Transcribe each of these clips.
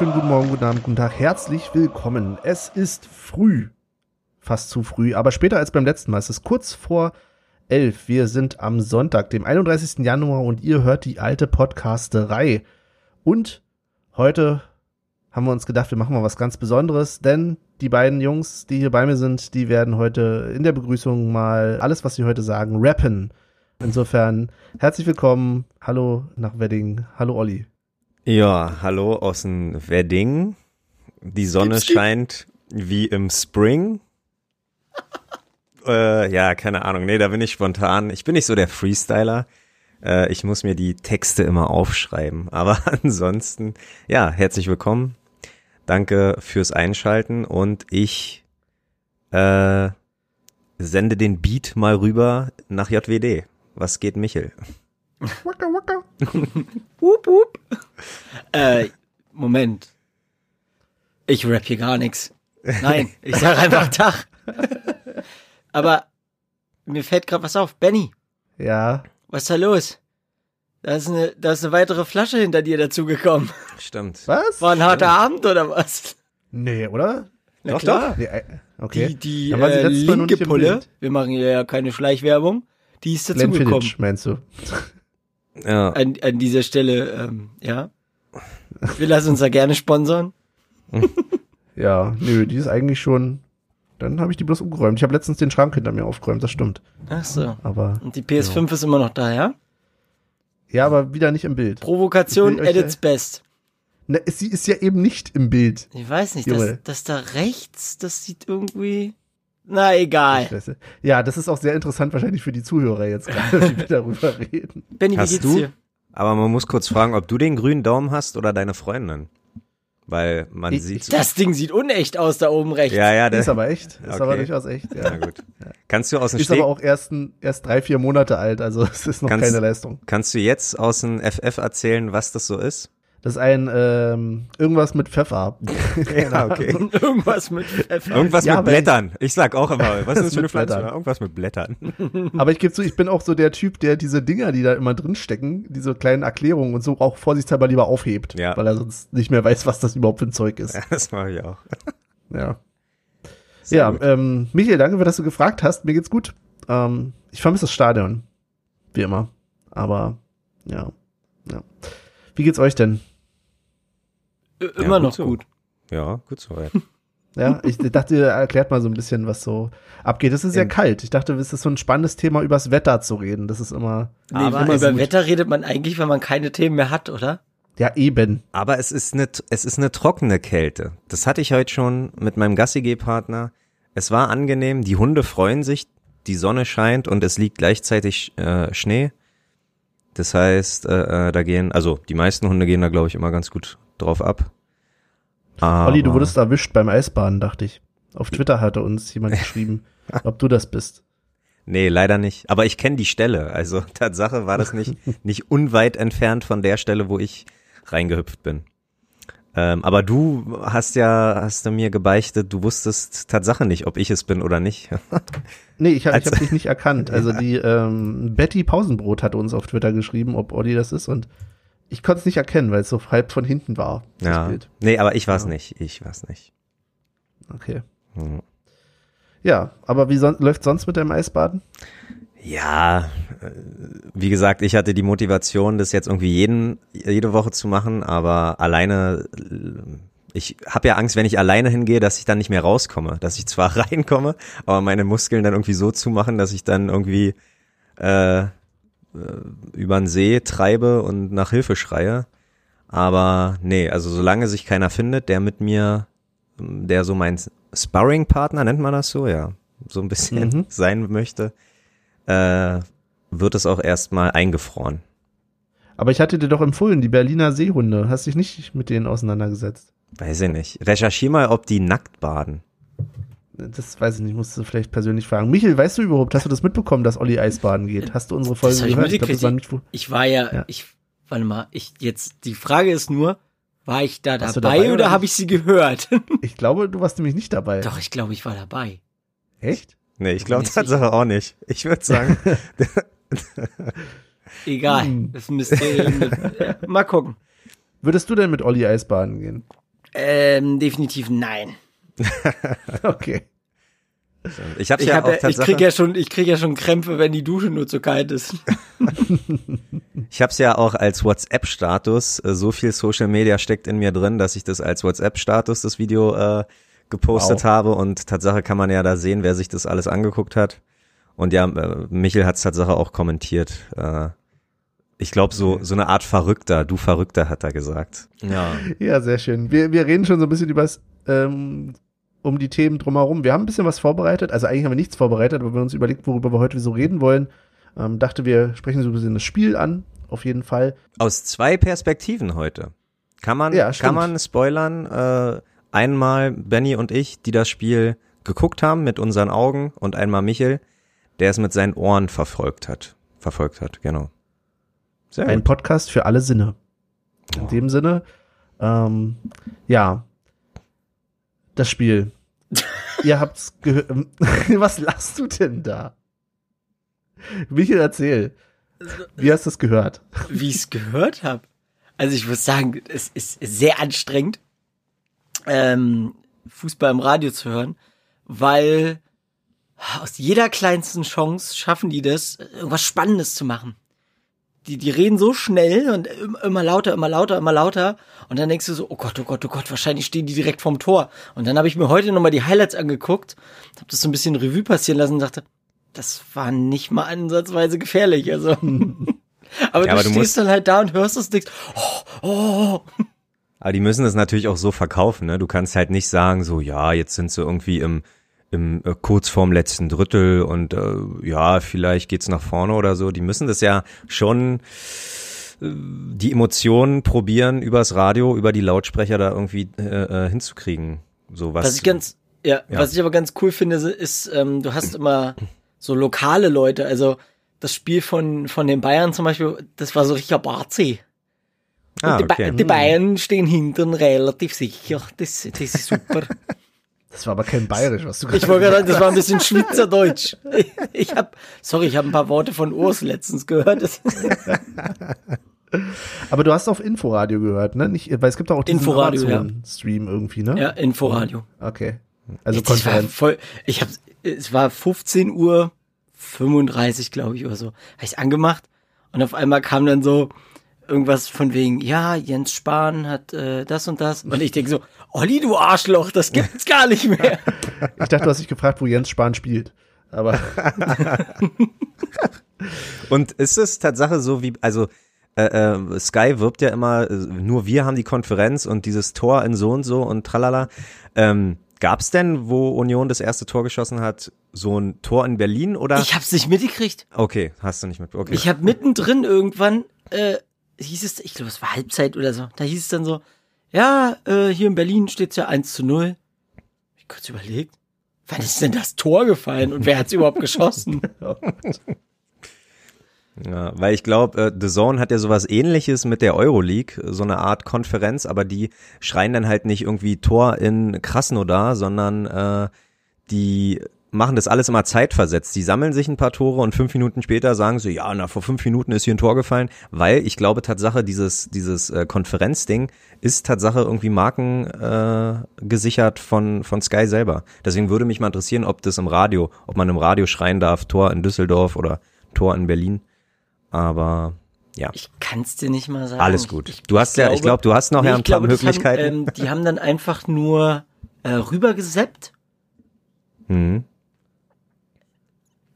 wunderschönen guten Morgen, guten Abend, guten Tag. Herzlich willkommen. Es ist früh. Fast zu früh, aber später als beim letzten Mal. Es ist kurz vor elf. Wir sind am Sonntag, dem 31. Januar und ihr hört die alte Podcasterei. Und heute haben wir uns gedacht, wir machen mal was ganz Besonderes, denn die beiden Jungs, die hier bei mir sind, die werden heute in der Begrüßung mal alles, was sie heute sagen, rappen. Insofern herzlich willkommen. Hallo nach Wedding. Hallo Olli. Ja, hallo aus dem Wedding. Die Sonne scheint wie im Spring. äh, ja, keine Ahnung. Nee, da bin ich spontan. Ich bin nicht so der Freestyler. Äh, ich muss mir die Texte immer aufschreiben. Aber ansonsten, ja, herzlich willkommen. Danke fürs Einschalten und ich äh, sende den Beat mal rüber nach JWD. Was geht, Michel? Waka waka. Wup, wup. Äh, Moment. Ich rap hier gar nichts. Nein, ich sag einfach Tag. Aber mir fällt gerade was auf. Benny, Ja, was ist da los? Da ist eine, da ist eine weitere Flasche hinter dir dazugekommen. Stimmt. was? War ein harter Abend oder was? Nee, oder? Na Doch, klar. Nee, äh, okay. Die, die äh, linke Pulle, wir machen hier ja keine Schleichwerbung, die ist dazugekommen. Meinst du? Ja. An, an dieser Stelle, ähm, ja. Wir lassen uns da gerne sponsern. Ja, nö, die ist eigentlich schon. Dann habe ich die bloß umgeräumt. Ich habe letztens den Schrank hinter mir aufgeräumt, das stimmt. Ach so. Aber Und die PS5 ist immer noch da, ja? ja, aber wieder nicht im Bild. Provokation at its best. Ne, sie ist ja eben nicht im Bild. Ich weiß nicht, das, das da rechts, das sieht irgendwie. Na egal. Ja, das ist auch sehr interessant wahrscheinlich für die Zuhörer jetzt gerade, wie wir darüber reden. Benny, wie Hast geht's du? dir? Aber man muss kurz fragen, ob du den grünen Daumen hast oder deine Freundin. Weil man Ich- sieht. Das Ding sieht unecht aus da oben rechts. ja, ja, Ist der, aber echt. Ist Okay. aber durchaus echt. na Ja. gut. Kannst du aus dem Ist Steg, aber auch erst, ein, erst drei, vier Monate alt, also es ist noch Kannst- keine Leistung. kannst du jetzt aus dem FF erzählen, was das so ist? Das ist ein ähm, irgendwas mit Pfeffer. Ja, okay. Irgendwas mit Pfeffer. Irgendwas Ja, mit Blättern. Ich sag auch immer, was ist das für eine Pflanze? Blättern. Irgendwas mit Blättern. Aber ich gebe zu, ich bin auch so der Typ, der diese Dinger, die da immer drin stecken, diese kleinen Erklärungen und so auch vorsichtshalber lieber aufhebt, Ja. weil er sonst nicht mehr weiß, was das überhaupt für ein Zeug ist. Ja, das mache ich auch. Ja. Sehr ja, gut. ähm, Michael, danke, dass du gefragt hast. Mir geht's gut. Ähm, ich vermisse das Stadion. Wie immer. Aber, ja. ja. Wie geht's euch denn? Äh, Ja, Immer gut noch so. gut. Ja, gut soweit. Ja, ich dachte, ihr erklärt mal so ein bisschen, was so abgeht. Es ist sehr In- kalt. Ich dachte, es ist so ein spannendes Thema, übers Wetter zu reden. Das ist immer, Nee, Aber immer über Wetter redet man eigentlich, wenn man keine Themen mehr hat, oder? ja, eben. Aber es ist eine, es ist eine trockene Kälte. Das hatte ich heute schon mit meinem Gassi-G-Partner. Es war angenehm, die Hunde freuen sich, die Sonne scheint und es liegt gleichzeitig äh, Schnee. Das heißt, äh, äh, da gehen, also die meisten Hunde gehen da, glaube ich, immer ganz gut drauf ab. Aber, Olli, du wurdest erwischt beim Eisbaden, dachte ich. Auf Twitter hatte uns jemand geschrieben, ob du das bist. Nee, leider nicht. Aber ich kenne die Stelle. Also Tatsache war das nicht, nicht unweit entfernt von der Stelle, wo ich reingehüpft bin. Ähm, aber du hast ja, hast du mir gebeichtet, du wusstest Tatsache nicht, ob ich es bin oder nicht. Nee, ich, hab- ich Also- habe dich nicht erkannt. Also die ähm, Betty Pausenbrot hatte uns auf Twitter geschrieben, ob Olli das ist und ich konnte es nicht erkennen, weil es so halb von hinten war. Ja. Bild. Nee, aber ich war's Ja. nicht. Ich war's nicht. Okay. Hm. Ja, aber wie son läuft sonst mit deinem Eisbaden? Ja, äh, wie gesagt, ich hatte die Motivation, das jetzt irgendwie jeden, jede Woche zu machen, aber alleine, äh, ich habe ja Angst, wenn ich alleine hingehe, dass ich dann nicht mehr rauskomme, dass ich zwar reinkomme, aber meine Muskeln dann irgendwie so zumachen, dass ich dann irgendwie äh, äh, über den See treibe und nach Hilfe schreie. Aber nee, also solange sich keiner findet, der mit mir, der so mein Sparring-Partner, nennt man das so, ja, so ein bisschen Mhm. sein möchte, äh, wird es auch erstmal eingefroren. Aber ich hatte dir doch empfohlen, die Berliner Seehunde. Hast dich nicht mit denen auseinandergesetzt? Weiß ich nicht. Recherchier mal, ob die nackt baden. Das weiß ich nicht, musst du vielleicht persönlich fragen. Michel, weißt du überhaupt, hast du das mitbekommen, dass Olli Eisbaden geht? Hast du unsere Folge ich gehört? glaub, mitgekriegt. war nicht, Ich war ja, Ja. ich, warte mal, ich, jetzt, die Frage ist nur, war ich da dabei, dabei oder oder habe ich sie gehört? ich glaube, du warst nämlich nicht dabei. Doch, ich glaube, ich war dabei. Echt? Nee, ich glaube Tatsache auch nicht. Ich würde sagen, Egal, Hm. das Mysterium. Ja, mal gucken. Würdest du denn mit Olli Eisbaden gehen? Ähm, definitiv nein. Okay. Ich habe Ich, ja hab auch ja, ich krieg ja schon, ich krieg ja schon Krämpfe, wenn die Dusche nur zu kalt ist. ich habe es ja auch als WhatsApp-Status. Äh, so viel Social Media steckt in mir drin, dass ich das als WhatsApp-Status das Video äh, gepostet Wow. habe und Tatsache kann man ja da sehen, wer sich das alles angeguckt hat. Und ja, äh, Michel hat es Tatsache auch kommentiert. Äh, ich glaube, so, so eine Art Verrückter, du Verrückter, hat er gesagt. Ja. Ja, sehr schön. Wir, wir reden schon so ein bisschen übers, ähm, um die Themen drumherum. Wir haben ein bisschen was vorbereitet. Also eigentlich haben wir nichts vorbereitet, aber wir haben uns überlegt, worüber wir heute so reden wollen. Ähm, dachte, wir sprechen so ein bisschen das Spiel an, auf jeden Fall. Aus zwei Perspektiven heute. Kann man, Ja, kann man spoilern? Äh, einmal Benny und ich, die das Spiel geguckt haben mit unseren Augen und einmal Michel, der es mit seinen Ohren verfolgt hat. Verfolgt hat, genau. Sehr Ein gut. Podcast für alle Sinne. In dem Sinne, ähm, ja, das Spiel. Ihr habt's gehört. Was lachst du denn da? Michael, erzähl. Wie hast du es gehört? Wie ich es gehört habe. Also ich muss sagen, es ist sehr anstrengend, ähm, Fußball im Radio zu hören, weil aus jeder kleinsten Chance schaffen die das, irgendwas Spannendes zu machen. Die, die reden so schnell und im- immer lauter, immer lauter, immer lauter. Und dann denkst du so, oh Gott, oh Gott, oh Gott, wahrscheinlich stehen die direkt vorm Tor. Und dann habe ich mir heute nochmal die Highlights angeguckt, habe das so ein bisschen Revue passieren lassen und dachte, das war nicht mal ansatzweise gefährlich. Also. aber Ja, du aber du stehst dann halt da und hörst es denkst, oh, oh, Aber die müssen es natürlich auch so verkaufen, ne? Du kannst halt nicht sagen, so, ja, jetzt sind sie irgendwie im, im äh, kurz vorm letzten Drittel und äh, ja, vielleicht geht's nach vorne oder so. Die müssen das ja schon äh, die Emotionen probieren, übers Radio, über die Lautsprecher da irgendwie äh, äh, hinzukriegen. So was. Was ich ganz, ja, Ja. was ich aber ganz cool finde, ist, ähm, du hast immer so lokale Leute. Also das Spiel von von den Bayern zum Beispiel, das war so richtig Barzi. Und ah, die, Ba- okay. die Bayern stehen hinten relativ sicher. Das, das ist super. Das war aber kein Bayerisch, was du Ich wollte gerade sagen, das war ein bisschen Schweizerdeutsch. Ich, ich habe, sorry, ich habe ein paar Worte von Urs letztens gehört. Aber du hast auf Inforadio gehört, ne? Nicht, weil es gibt auch diesen Inforadio, ja. Stream irgendwie, ne? ja, Inforadio. Okay. Also das war Konferenz. voll, ich habe, es war 15 Uhr 35, glaube ich, oder so. Habe ich angemacht und auf einmal kam dann so irgendwas von wegen, ja, Jens Spahn hat äh, das und das. Und ich denke so, Olli, du Arschloch, das gibt's gar nicht mehr. Ich dachte, du hast dich gefragt, wo Jens Spahn spielt. Aber Und ist es Tatsache so wie, also äh, äh, Sky wirbt ja immer, äh, nur wir haben die Konferenz und dieses Tor in so und so und tralala. Ähm, Gab es denn, wo Union das erste Tor geschossen hat, so ein Tor in Berlin oder? Ich hab's nicht mitgekriegt. okay, hast du nicht mit. Okay. Ich habe mittendrin irgendwann, äh, hieß es, ich glaube, es war Halbzeit oder so, da hieß es dann so, ja, äh, hier in Berlin steht's ja 1 zu 0. Ich kurz überlegt, wann ist denn das Tor gefallen und wer hat's überhaupt geschossen? Ja, weil ich glaube, äh, The Zone hat ja sowas ähnliches mit der Euroleague, so eine Art Konferenz, aber die schreien dann halt nicht irgendwie Tor in Krasnodar, sondern äh, die machen das alles immer zeitversetzt. Die sammeln sich ein paar Tore und fünf Minuten später sagen sie, ja, na, vor fünf Minuten ist hier ein Tor gefallen, weil ich glaube, Tatsache, dieses, dieses äh, Konferenzding ist Tatsache irgendwie Marken äh, gesichert von, von Sky selber. Deswegen würde mich mal interessieren, ob das im Radio, ob man im Radio schreien darf, Tor in Düsseldorf oder Tor in Berlin. Aber ja, Ich kann's dir nicht mal sagen. alles gut. Du hast ja, ich glaube, du hast noch ja ein ich paar glaube, Möglichkeiten. Haben, ähm, die haben dann einfach nur äh, rübergeseppt. mhm.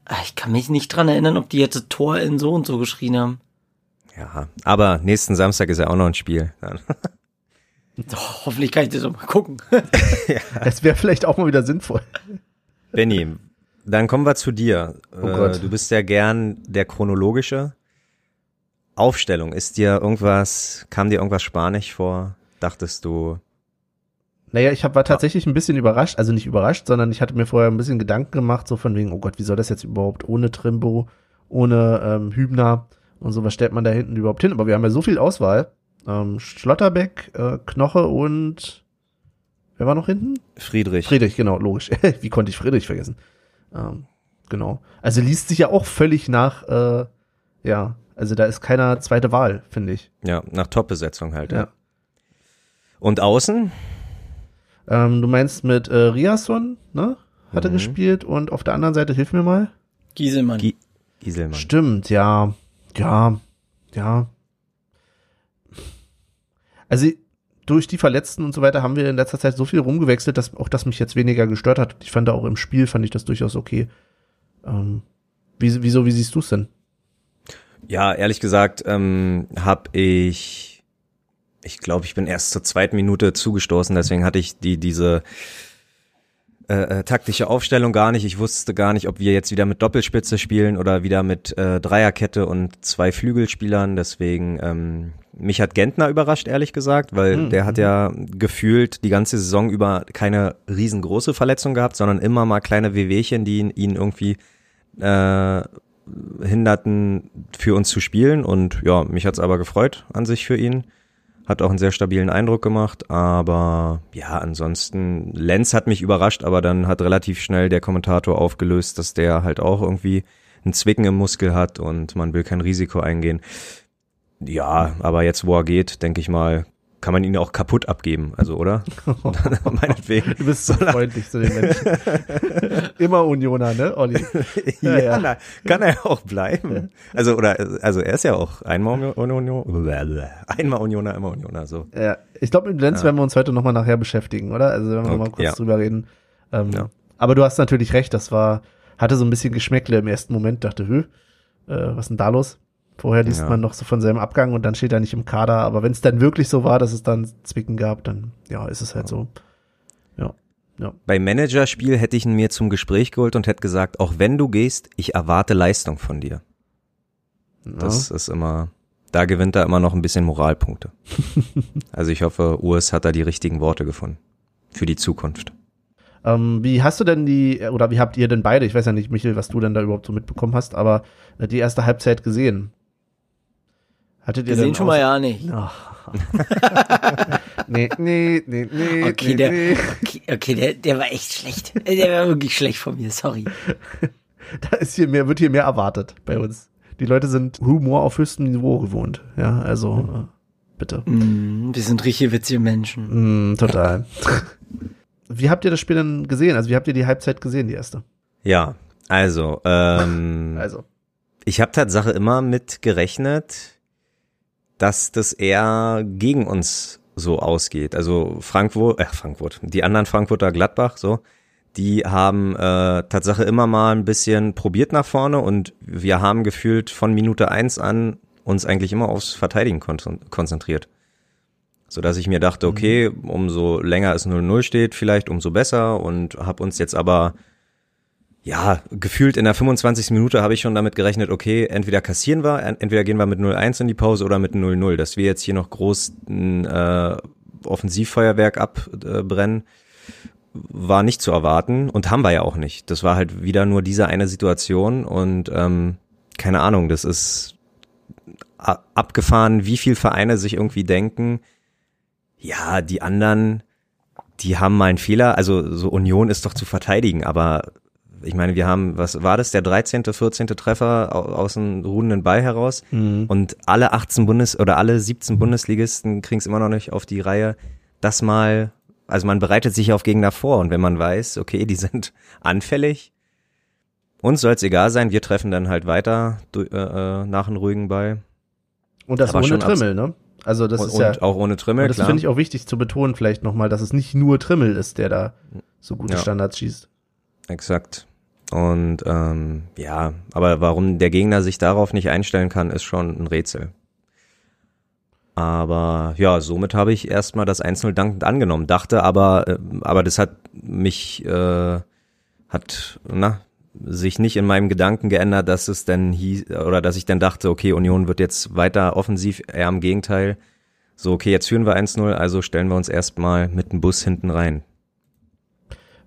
Ah, Ich kann mich nicht dran erinnern, ob die jetzt Tor in so und so geschrien haben. Ja, aber nächsten Samstag ist ja auch noch ein Spiel. Doch, hoffentlich kann ich das auch mal gucken. es wäre vielleicht auch mal wieder sinnvoll. Benny, dann kommen wir zu dir. Oh Äh, Gott. Du bist ja gern der chronologische. Aufstellung, ist dir irgendwas, kam dir irgendwas spanisch vor? Dachtest du, Naja, ich hab, war tatsächlich ein bisschen überrascht, also nicht überrascht, sondern ich hatte mir vorher ein bisschen Gedanken gemacht, so von wegen, oh Gott, wie soll das jetzt überhaupt ohne Trimbo, ohne ähm, Hübner und so, was stellt man da hinten überhaupt hin? Aber wir haben ja so viel Auswahl. Ähm, Schlotterbeck, äh, Knoche und wer war noch hinten? Friedrich? Friedrich, genau, logisch. wie konnte ich Friedrich vergessen? Ähm, genau. Also liest sich ja auch völlig nach, äh, ja, also da ist keiner zweite Wahl, finde ich. Ja, nach Top-Besetzung halt. Ja. Ja. Und außen? Ähm, du meinst mit äh, Riasson, ne? Hat er Mhm. gespielt und auf der anderen Seite, hilf mir mal. Gieselmann. Gi Gieselmann. Stimmt, ja. Ja, ja. Also durch die Verletzten und so weiter haben wir in letzter Zeit so viel rumgewechselt, dass auch das mich jetzt weniger gestört hat. Ich fand auch im Spiel fand ich das durchaus okay. Ähm, wie, wieso, wie siehst du es denn? Ja, ehrlich gesagt, ähm, habe ich, ich glaube, ich bin erst zur zweiten Minute zugestoßen, deswegen hatte ich die diese äh, äh, taktische Aufstellung gar nicht. Ich wusste gar nicht, ob wir jetzt wieder mit Doppelspitze spielen oder wieder mit äh, Dreierkette und zwei Flügelspielern. Deswegen ähm, mich hat Gentner überrascht, ehrlich gesagt, weil Mhm. der hat ja gefühlt die ganze Saison über keine riesengroße Verletzung gehabt, sondern immer mal kleine Wehwehchen, die ihn, ihn irgendwie äh, hinderten, für uns zu spielen. Und ja, mich hat's aber gefreut an sich für ihn. Hat auch einen sehr stabilen Eindruck gemacht. Aber ja, ansonsten, Lenz hat mich überrascht, aber dann hat relativ schnell der Kommentator aufgelöst, dass der halt auch irgendwie einen Zwicken im Muskel hat und man will kein Risiko eingehen. Ja, aber jetzt, wo er geht, denke ich mal, kann man ihn auch kaputt abgeben, also oder? Meinetwegen. Du bist so freundlich zu den Menschen. Immer Unioner, ne, Olli? ja, ja. na, kann er auch bleiben. Also oder also er ist ja auch einmal Unioner, einmal Unioner, immer Unioner so. Ja, ich glaube, mit Lenz Ja. werden wir uns heute nochmal nachher beschäftigen, oder? Also wenn wir Okay, nochmal kurz ja. drüber reden. Ähm, Ja. Aber du hast natürlich recht, das war, hatte so ein bisschen Geschmäckle im ersten Moment, dachte, hö, äh, was ist denn da los? Vorher liest Ja. man noch so von seinem Abgang und dann steht er nicht im Kader, aber wenn es dann wirklich so war, dass es dann Zwicken gab, dann ja, ist es halt so. Ja. Ja. Bei Managerspiel hätte ich ihn mir zum Gespräch geholt und hätte gesagt, auch wenn du gehst, ich erwarte Leistung von dir. Das ist immer, da gewinnt er immer noch ein bisschen Moralpunkte. also ich hoffe, Urs hat da die richtigen Worte gefunden für die Zukunft. Ähm, wie hast du denn die, oder wie habt ihr denn beide, ich weiß ja nicht, Michael, was du denn da überhaupt so mitbekommen hast, aber äh, die erste Halbzeit gesehen? Hattet ihr Gesehen schon mal ja nicht. Ach. nee, nee, nee, nee. Okay, nee, der, nee. okay, okay der, der war echt schlecht. Der war wirklich schlecht von mir, sorry. Da ist hier mehr, wird hier mehr erwartet bei uns. Die Leute sind Humor auf höchstem Niveau gewohnt. Ja, also äh, bitte. Mm, wir sind richtige witzige Menschen. Mm, total. wie habt ihr das Spiel denn gesehen? Also wie habt ihr die Halbzeit gesehen, die erste? Ja, also, ähm, Also. Ich habe Tatsache immer mit gerechnet, dass das eher gegen uns so ausgeht. Also Frankfurt, äh Frankfurt, die anderen Frankfurter Gladbach, so, die haben äh, Tatsache immer mal ein bisschen probiert nach vorne und wir haben gefühlt von Minute eins an uns eigentlich immer aufs Verteidigen kon konzentriert. So dass ich mir dachte, okay, umso länger es 0-0 steht, vielleicht umso besser und habe uns jetzt aber ja, gefühlt in der 25. Minute habe ich schon damit gerechnet, okay, entweder kassieren wir, en- entweder gehen wir mit 0-1 in die Pause oder mit 0-0. Dass wir jetzt hier noch groß ein äh, Offensivfeuerwerk abbrennen, war nicht zu erwarten und haben wir ja auch nicht. Das war halt wieder nur diese eine Situation und ähm, keine Ahnung, das ist abgefahren, wie viel Vereine sich irgendwie denken, ja, die anderen, die haben mal einen Fehler, also so Union ist doch zu verteidigen, aber ich meine, wir haben, was war das, der 13., 14. Treffer au- aus dem ruhenden Ball heraus Mhm. und alle 18 Bundes- oder alle 17 Bundesligisten kriegen es immer noch nicht auf die Reihe, das mal, also man bereitet sich auf Gegner vor und wenn man weiß, okay, die sind anfällig, uns soll es egal sein, wir treffen dann halt weiter äh, äh, nach einem ruhigen Ball. Und das Aber ohne Trimmel, ne? Also das und, ist ja, und auch ohne Trimmel, und das finde ich auch wichtig zu betonen, vielleicht nochmal, dass es nicht nur Trimmel ist, der da so gute Ja. Standards schießt. Exakt. Und ähm, ja, aber warum der Gegner sich darauf nicht einstellen kann, ist schon ein Rätsel. Aber ja, somit habe ich erstmal das 1-0 dankend angenommen, dachte aber, äh, aber das hat mich, äh, hat, na, sich nicht in meinem Gedanken geändert, dass es denn hieß, oder dass ich dann dachte, okay, Union wird jetzt weiter offensiv, eher im Gegenteil. So, okay, jetzt führen wir 1-0, also stellen wir uns erstmal mit dem Bus hinten rein.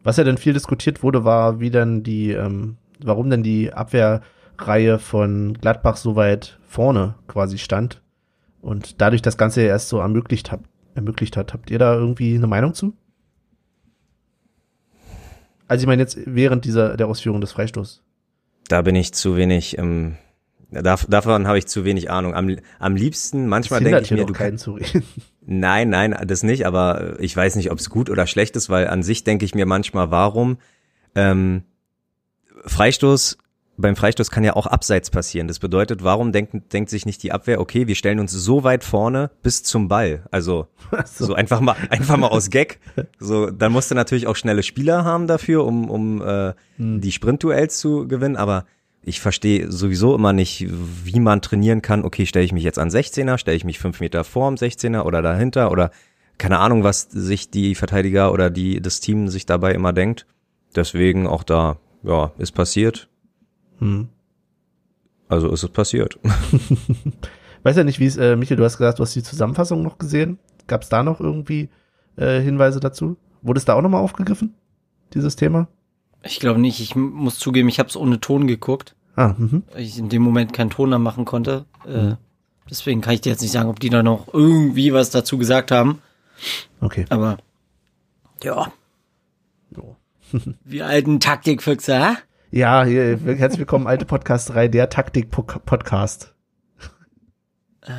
Was ja dann viel diskutiert wurde, war, wie dann die, ähm, warum denn die Abwehrreihe von Gladbach so weit vorne quasi stand und dadurch das Ganze ja erst so ermöglicht hat. Ermöglicht hat. Habt ihr da irgendwie eine Meinung zu? Also ich meine jetzt während dieser der Ausführung des Freistoßs. Da bin ich zu wenig, ähm, dav davon habe ich zu wenig Ahnung. Am, am liebsten, manchmal denke ich mir, du keinen zu reden. Nein, nein, das nicht, aber ich weiß nicht, ob es gut oder schlecht ist, weil an sich denke ich mir manchmal, warum ähm, Freistoß beim Freistoß kann ja auch abseits passieren. Das bedeutet, warum denkt, denkt sich nicht die Abwehr, okay, wir stellen uns so weit vorne bis zum Ball. Also so, so einfach mal einfach mal aus Gag. So, dann musst du natürlich auch schnelle Spieler haben dafür, um, um äh, hm. die Sprintduells zu gewinnen. Aber ich verstehe sowieso immer nicht, wie man trainieren kann. Okay, stelle ich mich jetzt an 16er, stelle ich mich fünf Meter vorm 16er oder dahinter oder keine Ahnung, was sich die Verteidiger oder die das Team sich dabei immer denkt. Deswegen auch da, ja, ist passiert hm. Also ist es passiert. Weiß ja nicht, wie es, äh, Michael, du hast gesagt, du hast die Zusammenfassung noch gesehen. Gab es da noch irgendwie äh, Hinweise dazu? Wurde es da auch nochmal aufgegriffen, dieses Thema? Ich glaube nicht. Ich muss zugeben, ich habe es ohne Ton geguckt. Ah, mhm. Weil ich in dem Moment keinen Ton mehr machen konnte. Äh, mhm. Deswegen kann ich dir jetzt nicht sagen, ob die da noch irgendwie was dazu gesagt haben. Okay. Aber ja. Wir alten Taktikfüchse, hä? Ja, hier, herzlich willkommen, alte Podcast-Reihe, der Taktik-Podcast. Äh,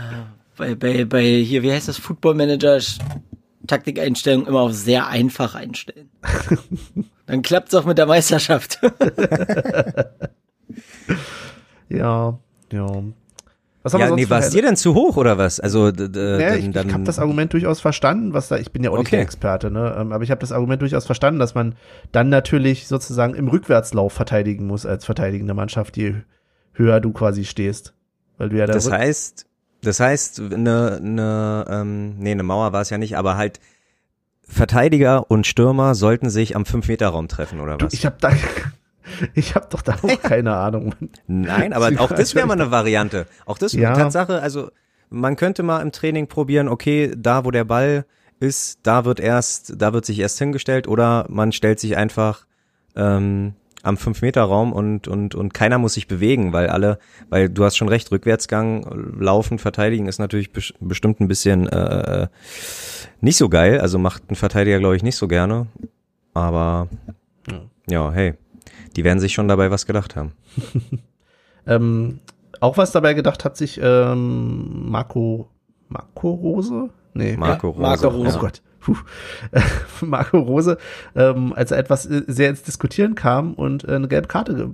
bei, bei, bei, hier, wie heißt das, Football Manager, Taktikeinstellung immer auf sehr einfach einstellen. Dann klappt's auch mit der Meisterschaft. ja, ja. Was haben ja, wir sonst nee, war es dir denn zu hoch oder was? Also ja, dann, ich, ich habe das Argument durchaus verstanden, was da, ich bin ja auch okay. nicht der Experte, ne? Ähm, aber ich habe das Argument durchaus verstanden, dass man dann natürlich sozusagen im Rückwärtslauf verteidigen muss als verteidigende Mannschaft, je höher du quasi stehst. Weil du ja da Das heißt, das heißt, eine, eine, ähm, nee, eine Mauer war es ja nicht, aber halt Verteidiger und Stürmer sollten sich am 5-Meter-Raum treffen, oder was? Du, ich habe da, Ich habe doch da auch keine Ahnung. Nein, aber auch das wäre mal eine Variante. Auch das ja. Tatsache, also man könnte mal im Training probieren, okay, da wo der Ball ist, da wird erst, da wird sich erst hingestellt oder man stellt sich einfach ähm, am 5-Meter-Raum und, und, und keiner muss sich bewegen, weil alle, weil du hast schon recht, Rückwärtsgang, Laufen, Verteidigen ist natürlich bestimmt ein bisschen äh, nicht so geil, also macht ein Verteidiger, glaube ich, nicht so gerne. Aber ja hey, die werden sich schon dabei was gedacht haben. ähm, auch was dabei gedacht hat sich ähm, Marco Marco Rose? Nee, Marco Rose. Marco Rose. Oh Gott. Puh. Marco Rose, ähm, als er etwas äh, sehr ins Diskutieren kam und äh, eine gelbe Karte ge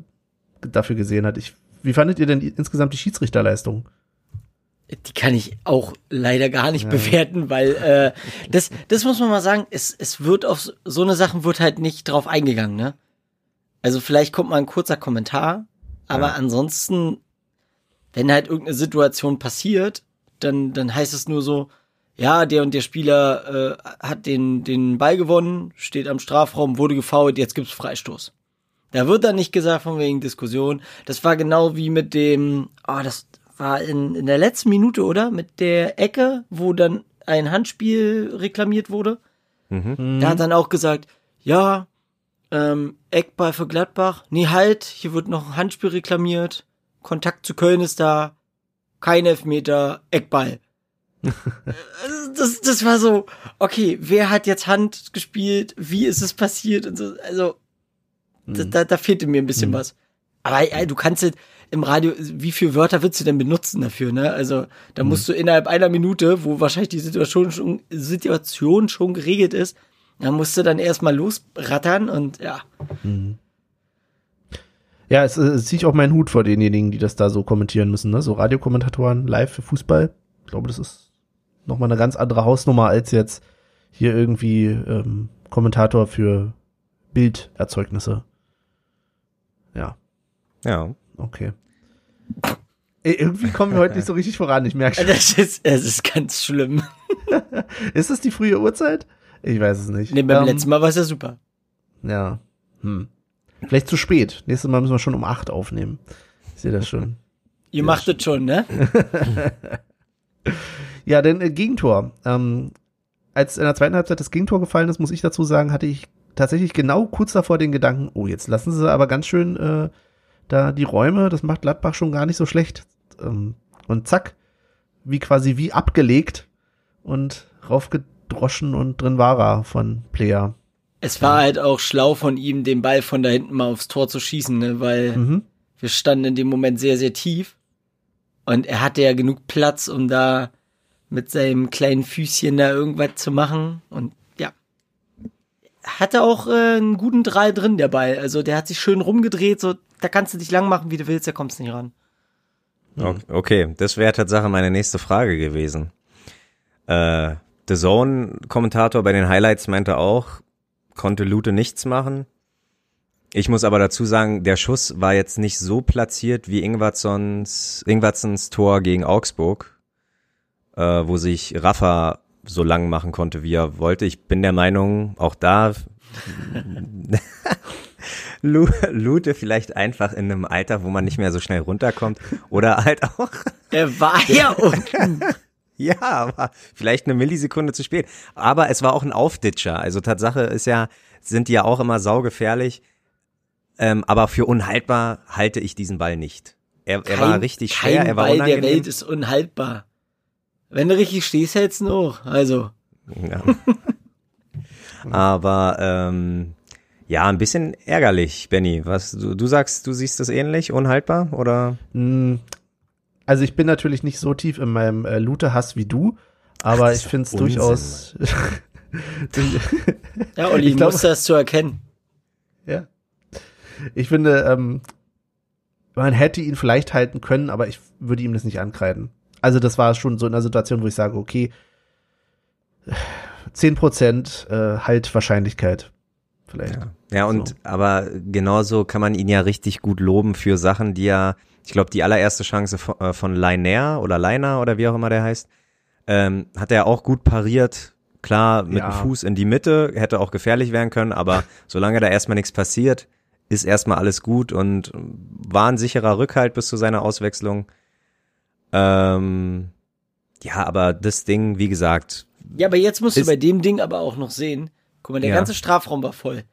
dafür gesehen hat. Ich, wie fandet ihr denn insgesamt die Schiedsrichterleistung? Die kann ich auch leider gar nicht ja. bewerten, weil äh, das, das muss man mal sagen, es, es wird auf so eine Sachen wird halt nicht drauf eingegangen, ne? Also vielleicht kommt mal ein kurzer Kommentar, aber ja. ansonsten, wenn halt irgendeine Situation passiert, dann, dann heißt es nur so, ja, der und der Spieler äh, hat den, den Ball gewonnen, steht am Strafraum, wurde gefault, jetzt gibt's Freistoß. Da wird dann nicht gesagt von wegen Diskussion. Das war genau wie mit dem, oh, das war in, in der letzten Minute, oder? Mit der Ecke, wo dann ein Handspiel reklamiert wurde. Mhm. Da hat dann auch gesagt, ja, ähm, Eckball für Gladbach. Nee, halt, hier wird noch ein Handspiel reklamiert. Kontakt zu Köln ist da. Kein Elfmeter, Eckball. das, das war so, okay, wer hat jetzt Hand gespielt? Wie ist es passiert? Und so, also, mhm. da, da fehlte mir ein bisschen mhm. was. Aber ja, du kannst jetzt im Radio, wie viele Wörter willst du denn benutzen dafür, ne? Also, da mhm. musst du innerhalb einer Minute, wo wahrscheinlich die Situation schon, Situation schon geregelt ist, da musst du dann erstmal losrattern und ja. Mhm. Ja, es, es ziehe ich auch meinen Hut vor denjenigen, die das da so kommentieren müssen, ne? So Radiokommentatoren live für Fußball. Ich glaube, das ist nochmal eine ganz andere Hausnummer als jetzt hier irgendwie ähm, Kommentator für Bilderzeugnisse. Ja. Ja. Okay. Ey, irgendwie kommen wir heute nicht so richtig voran, ich merke schon. Das ist, es ist ganz schlimm. ist das die frühe Uhrzeit? Ich weiß es nicht. Nee, beim ähm, letzten Mal war es ja super. Ja. Hm. Vielleicht zu spät. Nächstes Mal müssen wir schon um acht aufnehmen. Ich sehe das schon. Ihr macht es schon, ne? ja, denn äh, Gegentor. Ähm, als in der zweiten Halbzeit das Gegentor gefallen ist, muss ich dazu sagen, hatte ich tatsächlich genau kurz davor den Gedanken, oh, jetzt lassen sie aber ganz schön äh, da die Räume, das macht Gladbach schon gar nicht so schlecht. Ähm, und zack, wie quasi wie abgelegt und raufge Droschen und drin war er von Player. Es war ja. halt auch schlau von ihm, den Ball von da hinten mal aufs Tor zu schießen, ne? weil mhm. wir standen in dem Moment sehr, sehr tief. Und er hatte ja genug Platz, um da mit seinem kleinen Füßchen da irgendwas zu machen. Und ja. Hatte auch äh, einen guten Drall drin, der Ball. Also der hat sich schön rumgedreht, so, da kannst du dich lang machen, wie du willst, da kommst du nicht ran. Okay, das wäre tatsächlich meine nächste Frage gewesen. Äh, The Zone-Kommentator bei den Highlights meinte auch, konnte Lute nichts machen. Ich muss aber dazu sagen, der Schuss war jetzt nicht so platziert wie Ingwatsons, Ingwatsons Tor gegen Augsburg, äh, wo sich Rafa so lang machen konnte, wie er wollte. Ich bin der Meinung, auch da Lu- Lute vielleicht einfach in einem Alter, wo man nicht mehr so schnell runterkommt oder halt auch Er war ja unten. ja, aber vielleicht eine Millisekunde zu spät. Aber es war auch ein Aufditscher. Also Tatsache ist ja, sind die ja auch immer saugefährlich. Ähm, aber für unhaltbar halte ich diesen Ball nicht. Er, er war richtig schwer, kein er war Ball der unangenehm. Welt ist unhaltbar. Wenn du richtig stehst, hältst du ihn hoch. Also, Ja. aber ähm, ja, ein bisschen ärgerlich, Benny. Was du, du sagst, du siehst das ähnlich, unhaltbar oder? Mm, Also ich bin natürlich nicht so tief in meinem äh, Lute-Hass wie du, aber das ich finde es durchaus. ja, Olli, Ich glaub- musst das zu erkennen. ja. Ich finde, ähm, man hätte ihn vielleicht halten können, aber ich würde ihm das nicht ankreiden. Also das war schon so in einer Situation, wo ich sage, okay, 10% äh, halt Wahrscheinlichkeit. Vielleicht. Ja, ja und So. aber genauso kann man ihn ja richtig gut loben für Sachen, die er, ich glaube, die allererste Chance von, äh, von Leiner oder Leiner oder wie auch immer der heißt, ähm, hat er auch gut pariert. Klar, mit Ja. dem Fuß in die Mitte, hätte auch gefährlich werden können, aber solange da erstmal nichts passiert, ist erstmal alles gut und war ein sicherer Rückhalt bis zu seiner Auswechslung. Ähm, ja, aber das Ding, wie gesagt, Ja, aber jetzt musst du bei dem Ding aber auch noch sehen. Guck mal, der Ja. ganze Strafraum war voll.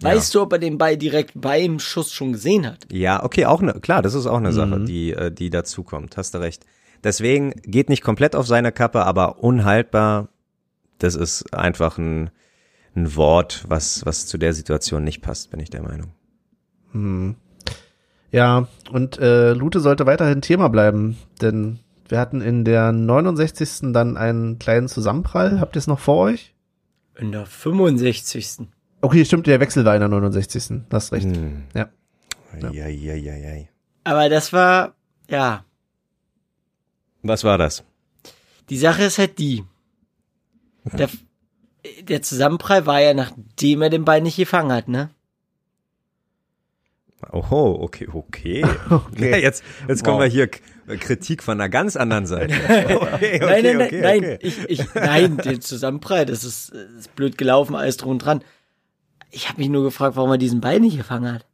Weißt du, ob er den Ball direkt beim Schuss schon gesehen hat? Ja, okay, auch ne, klar, das ist auch eine Sache, Mhm. die, äh, die dazu kommt. Hast du recht. Deswegen geht nicht komplett auf seine Kappe, aber unhaltbar, das ist einfach ein, ein Wort, was, was zu der Situation nicht passt, bin ich der Meinung. Hm. Ja, und äh, Lute sollte weiterhin Thema bleiben, denn wir hatten in der 69. dann einen kleinen Zusammenprall. Habt ihr es noch vor euch? In der 65. Okay, stimmt, der Wechsel war in der 69. Hast recht. Hm. Ja. Ja. Ja, ja, ja, ja. Aber das war, ja, Was war das? die Sache ist halt die. Der, der Zusammenprall war ja, nachdem er den Ball nicht gefangen hat, ne? Oho, okay, okay. Okay. Ja, jetzt jetzt kommen Wow. wir hier K- Kritik von einer ganz anderen Seite. Okay, okay, nein, nein, nein, okay, nein, okay. ich, ich, nein, den Zusammenprall, das ist, äh, ist blöd gelaufen, alles drum und dran. Ich habe mich nur gefragt, warum er diesen Ball nicht gefangen hat.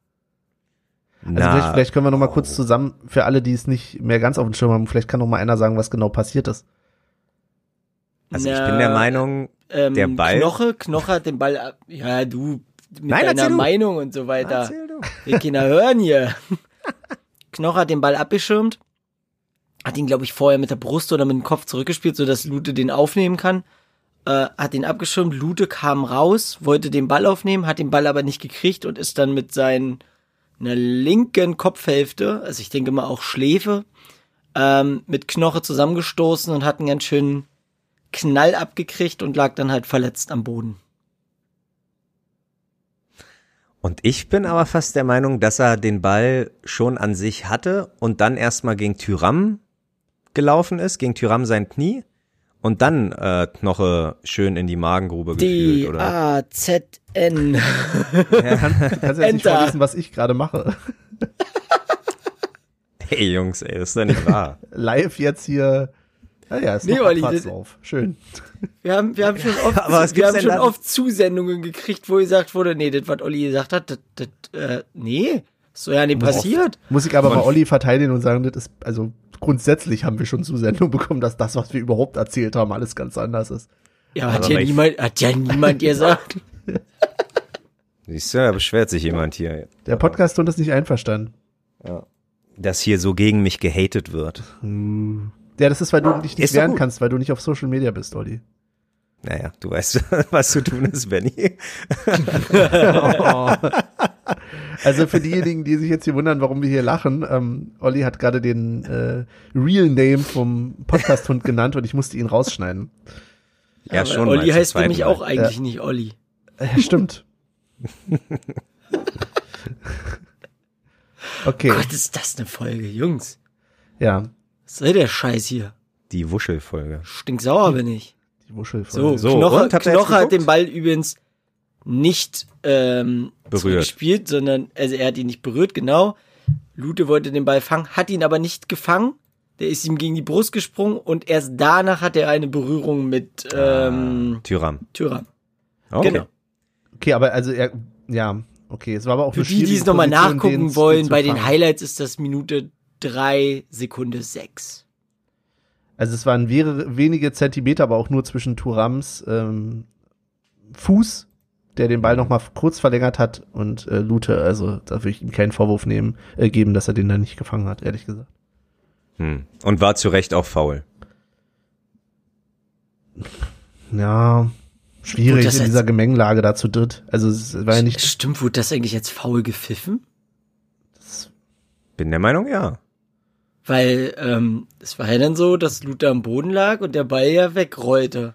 Also Na, vielleicht, vielleicht können wir noch mal kurz zusammen, für alle, die es nicht mehr ganz auf dem Schirm haben, vielleicht kann noch mal einer sagen, was genau passiert ist. also ich Na, bin der Meinung, Ähm, Der Ball? Knoche, Knoche hat den Ball ab. Ja, du mit Nein, erzähl deiner du. Meinung und so weiter. Erzähl du. Wir Kinder hören hier. Knoche hat den Ball abgeschirmt, hat ihn, glaube ich, vorher mit der Brust oder mit dem Kopf zurückgespielt, sodass Lute den aufnehmen kann. Äh, hat ihn abgeschirmt, Lute kam raus, wollte den Ball aufnehmen, hat den Ball aber nicht gekriegt und ist dann mit seinen einer linken Kopfhälfte, also ich denke mal auch Schläfe, ähm, mit Knoche zusammengestoßen und hat einen ganz schönen Knall abgekriegt und lag dann halt verletzt am Boden. Und ich bin aber fast der Meinung, dass er den Ball schon an sich hatte und dann erstmal gegen Tyram gelaufen ist, gegen Tyram sein Knie und dann äh, Knoche schön in die Magengrube gefühlt, oder? D-A-Z-N. Du kannst jetzt nicht vorlesen, was ich gerade mache. Hey Jungs, ey, das ist doch nicht wahr. Live jetzt hier. Ah ja, ist Nee, noch Olli, das- drauf. Schön. Wir haben, wir haben schon oft, Aber wir haben schon dann? oft Zusendungen gekriegt, wo gesagt wurde, nee, das, was Olli gesagt hat, das, das, äh, nee, ist so ja nicht passiert. Muss ich aber mal Olli verteidigen und sagen, das ist, also grundsätzlich haben wir schon Zusendung bekommen, dass das, was wir überhaupt erzählt haben, alles ganz anders ist. Ja, hat ja niemand, hat ja niemand gesagt. Siehst du, da beschwert sich jemand hier. Der Podcast-Ton ist nicht einverstanden. Dass hier so gegen mich gehatet wird. Ja, das ist, weil du dich nicht Ist wehren kannst, weil du nicht auf Social Media bist, Olli. Naja, du weißt, was zu tun ist, Benny. Also für diejenigen, die sich jetzt hier wundern, warum wir hier lachen, ähm, Olli hat gerade den äh, Real Name vom Podcast-Hund genannt und ich musste ihn rausschneiden. Ja, Aber schon. Olli heißt nämlich Mal. auch eigentlich nicht Olli. Äh, stimmt. okay, Gott, ist das eine Folge, Jungs. ja, Was soll der Scheiß hier? Die Wuschelfolge. Stinksauer bin ich. die Wuschel So, So, Knoche, Knoche hat den Ball übrigens nicht ähm, Berührt. gespielt, sondern also er hat ihn nicht berührt, genau. Lute wollte den Ball fangen, hat ihn aber nicht gefangen. Der ist ihm gegen die Brust gesprungen und erst danach hat er eine Berührung mit ähm, Tyram. Tyram. Okay. Genau. Okay, aber also er, ja, okay, es war aber auch Für die, die es nochmal nachgucken wollen, bei den. Highlights ist das Minute drei Sekunde sechs. Also es waren wenige Zentimeter, aber auch nur zwischen Turams ähm, Fuß, der den Ball noch mal kurz verlängert hat und äh, Lute, also da würde ich ihm keinen Vorwurf nehmen, äh, geben, dass er den da nicht gefangen hat, ehrlich gesagt. Hm. Und war zu Recht auch faul. Ja, schwierig Gut, das in dieser Gemengelage da zu dritt. Also es war ja nicht, Stimmt, wurde das eigentlich jetzt faul gepfiffen? Bin der Meinung, ja. Weil ähm, es war ja dann so, dass Luther am Boden lag und der Ball ja wegrollte.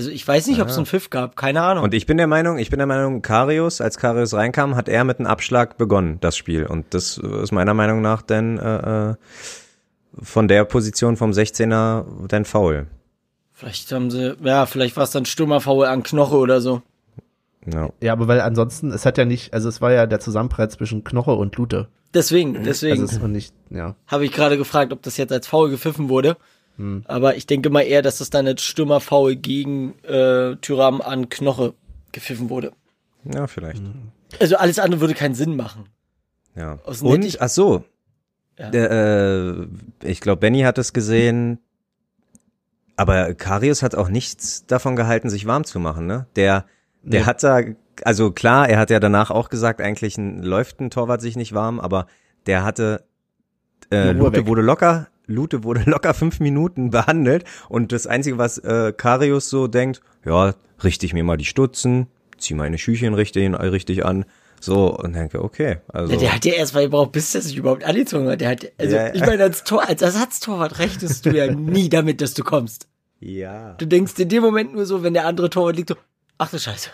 Also ich weiß nicht, ob es Ah. einen Pfiff gab, keine Ahnung. Und ich bin der Meinung, ich bin der Meinung, Karius, als Karius reinkam, hat er mit einem Abschlag begonnen, das Spiel. Und das ist meiner Meinung nach dann äh, äh, von der Position vom 16er dann faul. vielleicht haben sie, ja, vielleicht war es dann Stürmerfaul an Knoche oder so. Ja. ja, aber weil ansonsten, es hat ja nicht, also es war ja der Zusammenprall zwischen Knoche und Lute. Deswegen, deswegen Also es war nicht, ja. habe ich gerade gefragt, ob das jetzt als faul gepfiffen wurde. Hm. Aber ich denke mal eher, dass das dann als Stürmerfaul gegen äh, Tyram an Knoche gepfiffen wurde. ja, vielleicht. Also alles andere würde keinen Sinn machen. Ja. Aus Und, ach so, Ja. der, äh, ich glaube, Benny hat es gesehen, aber Karius hat auch nichts davon gehalten, sich warm zu machen, ne? Der, der Nee. hat da, also klar, er hat ja danach auch gesagt, eigentlich ein, läuft ein Torwart sich nicht warm, aber der hatte, äh, Lute weg. wurde locker, Lute wurde locker fünf Minuten behandelt und das Einzige, was äh, Karius so denkt, ja, richte ich mir mal die Stutzen, zieh meine Schüchchen richtig, richtig an, so, und denke, okay, also. Ja, der hat ja erst mal gebraucht, bis der sich überhaupt angezogen hat. Der hat, also Ja, ja. ich meine, als Tor, als Ersatztorwart rechnest du ja nie damit, dass du kommst. ja. Du denkst in dem Moment nur so, wenn der andere Torwart liegt, so, ach du Scheiße,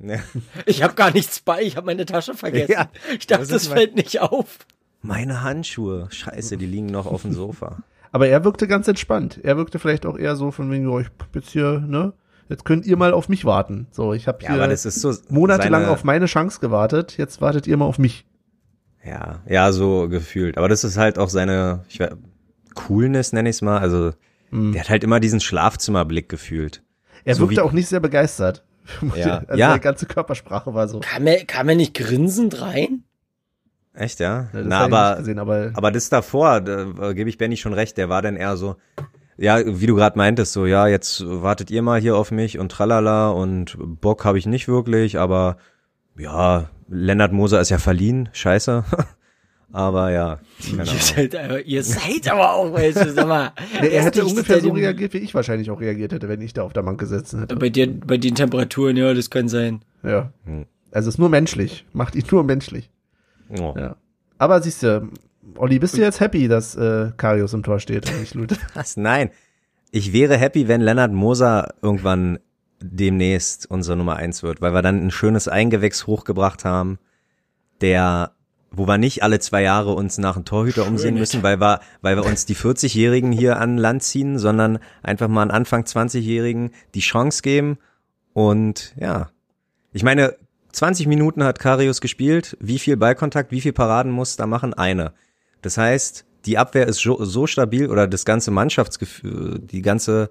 Ja. ich habe gar nichts bei, ich habe meine Tasche vergessen. Ja, ich dachte, das das, fällt nicht auf. Meine Handschuhe. Scheiße, die liegen noch auf dem Sofa. Aber er wirkte ganz entspannt. Er wirkte vielleicht auch eher so von wegen, oh, ich hab jetzt hier, ne? Jetzt könnt ihr mal auf mich warten. So, ich habe Ja, hier aber das ist so. monatelang seine, auf meine Chance gewartet. Jetzt wartet ihr mal auf mich. Ja, ja, so gefühlt. Aber das ist halt auch seine ich, weiß- Coolness, nenne ich es mal. Also, Mhm. der hat halt immer diesen Schlafzimmerblick gefühlt. Er So wirkte auch nicht sehr begeistert. Ja. Also Ja. seine ganze Körpersprache war so. Kam er, kam er nicht grinsend rein? Echt, ja? Das Na, aber, gesehen, aber, aber das davor, da gebe ich Benny schon recht, der war dann eher so, ja, wie du gerade meintest, so, ja, jetzt wartet ihr mal hier auf mich und tralala und Bock habe ich nicht wirklich, aber ja, Lennart Moser ist ja verliehen, scheiße. aber ja, Ihr seid, aber, ihr seid aber auch welche, sag mal. Nee, er hätte ungefähr so reagiert, wie ich wahrscheinlich auch reagiert hätte, wenn ich da auf der Bank gesessen hätte. Bei, dir, bei den Temperaturen, ja, das kann sein. Ja. Hm. Also ist nur menschlich. Macht ihn nur menschlich. Oh. Ja. Aber siehst du, Olli, bist du jetzt happy, dass äh, Karius im Tor steht und nicht Lute? Was? Nein. Ich wäre happy, wenn Lennart Moser irgendwann demnächst unsere Nummer eins wird, weil wir dann ein schönes Eingewächs hochgebracht haben, der, wo wir nicht alle zwei Jahre uns nach einem Torhüter umsehen müssen, weil wir, weil wir uns die 40-Jährigen hier an Land ziehen, sondern einfach mal einen Anfang 20-Jährigen die Chance geben und ja. Ich meine, 20 Minuten hat Karius gespielt. Wie viel Ballkontakt, wie viel Paraden muss da machen? Eine. Das heißt, die Abwehr ist so, so stabil oder das ganze Mannschaftsgefühl, die ganze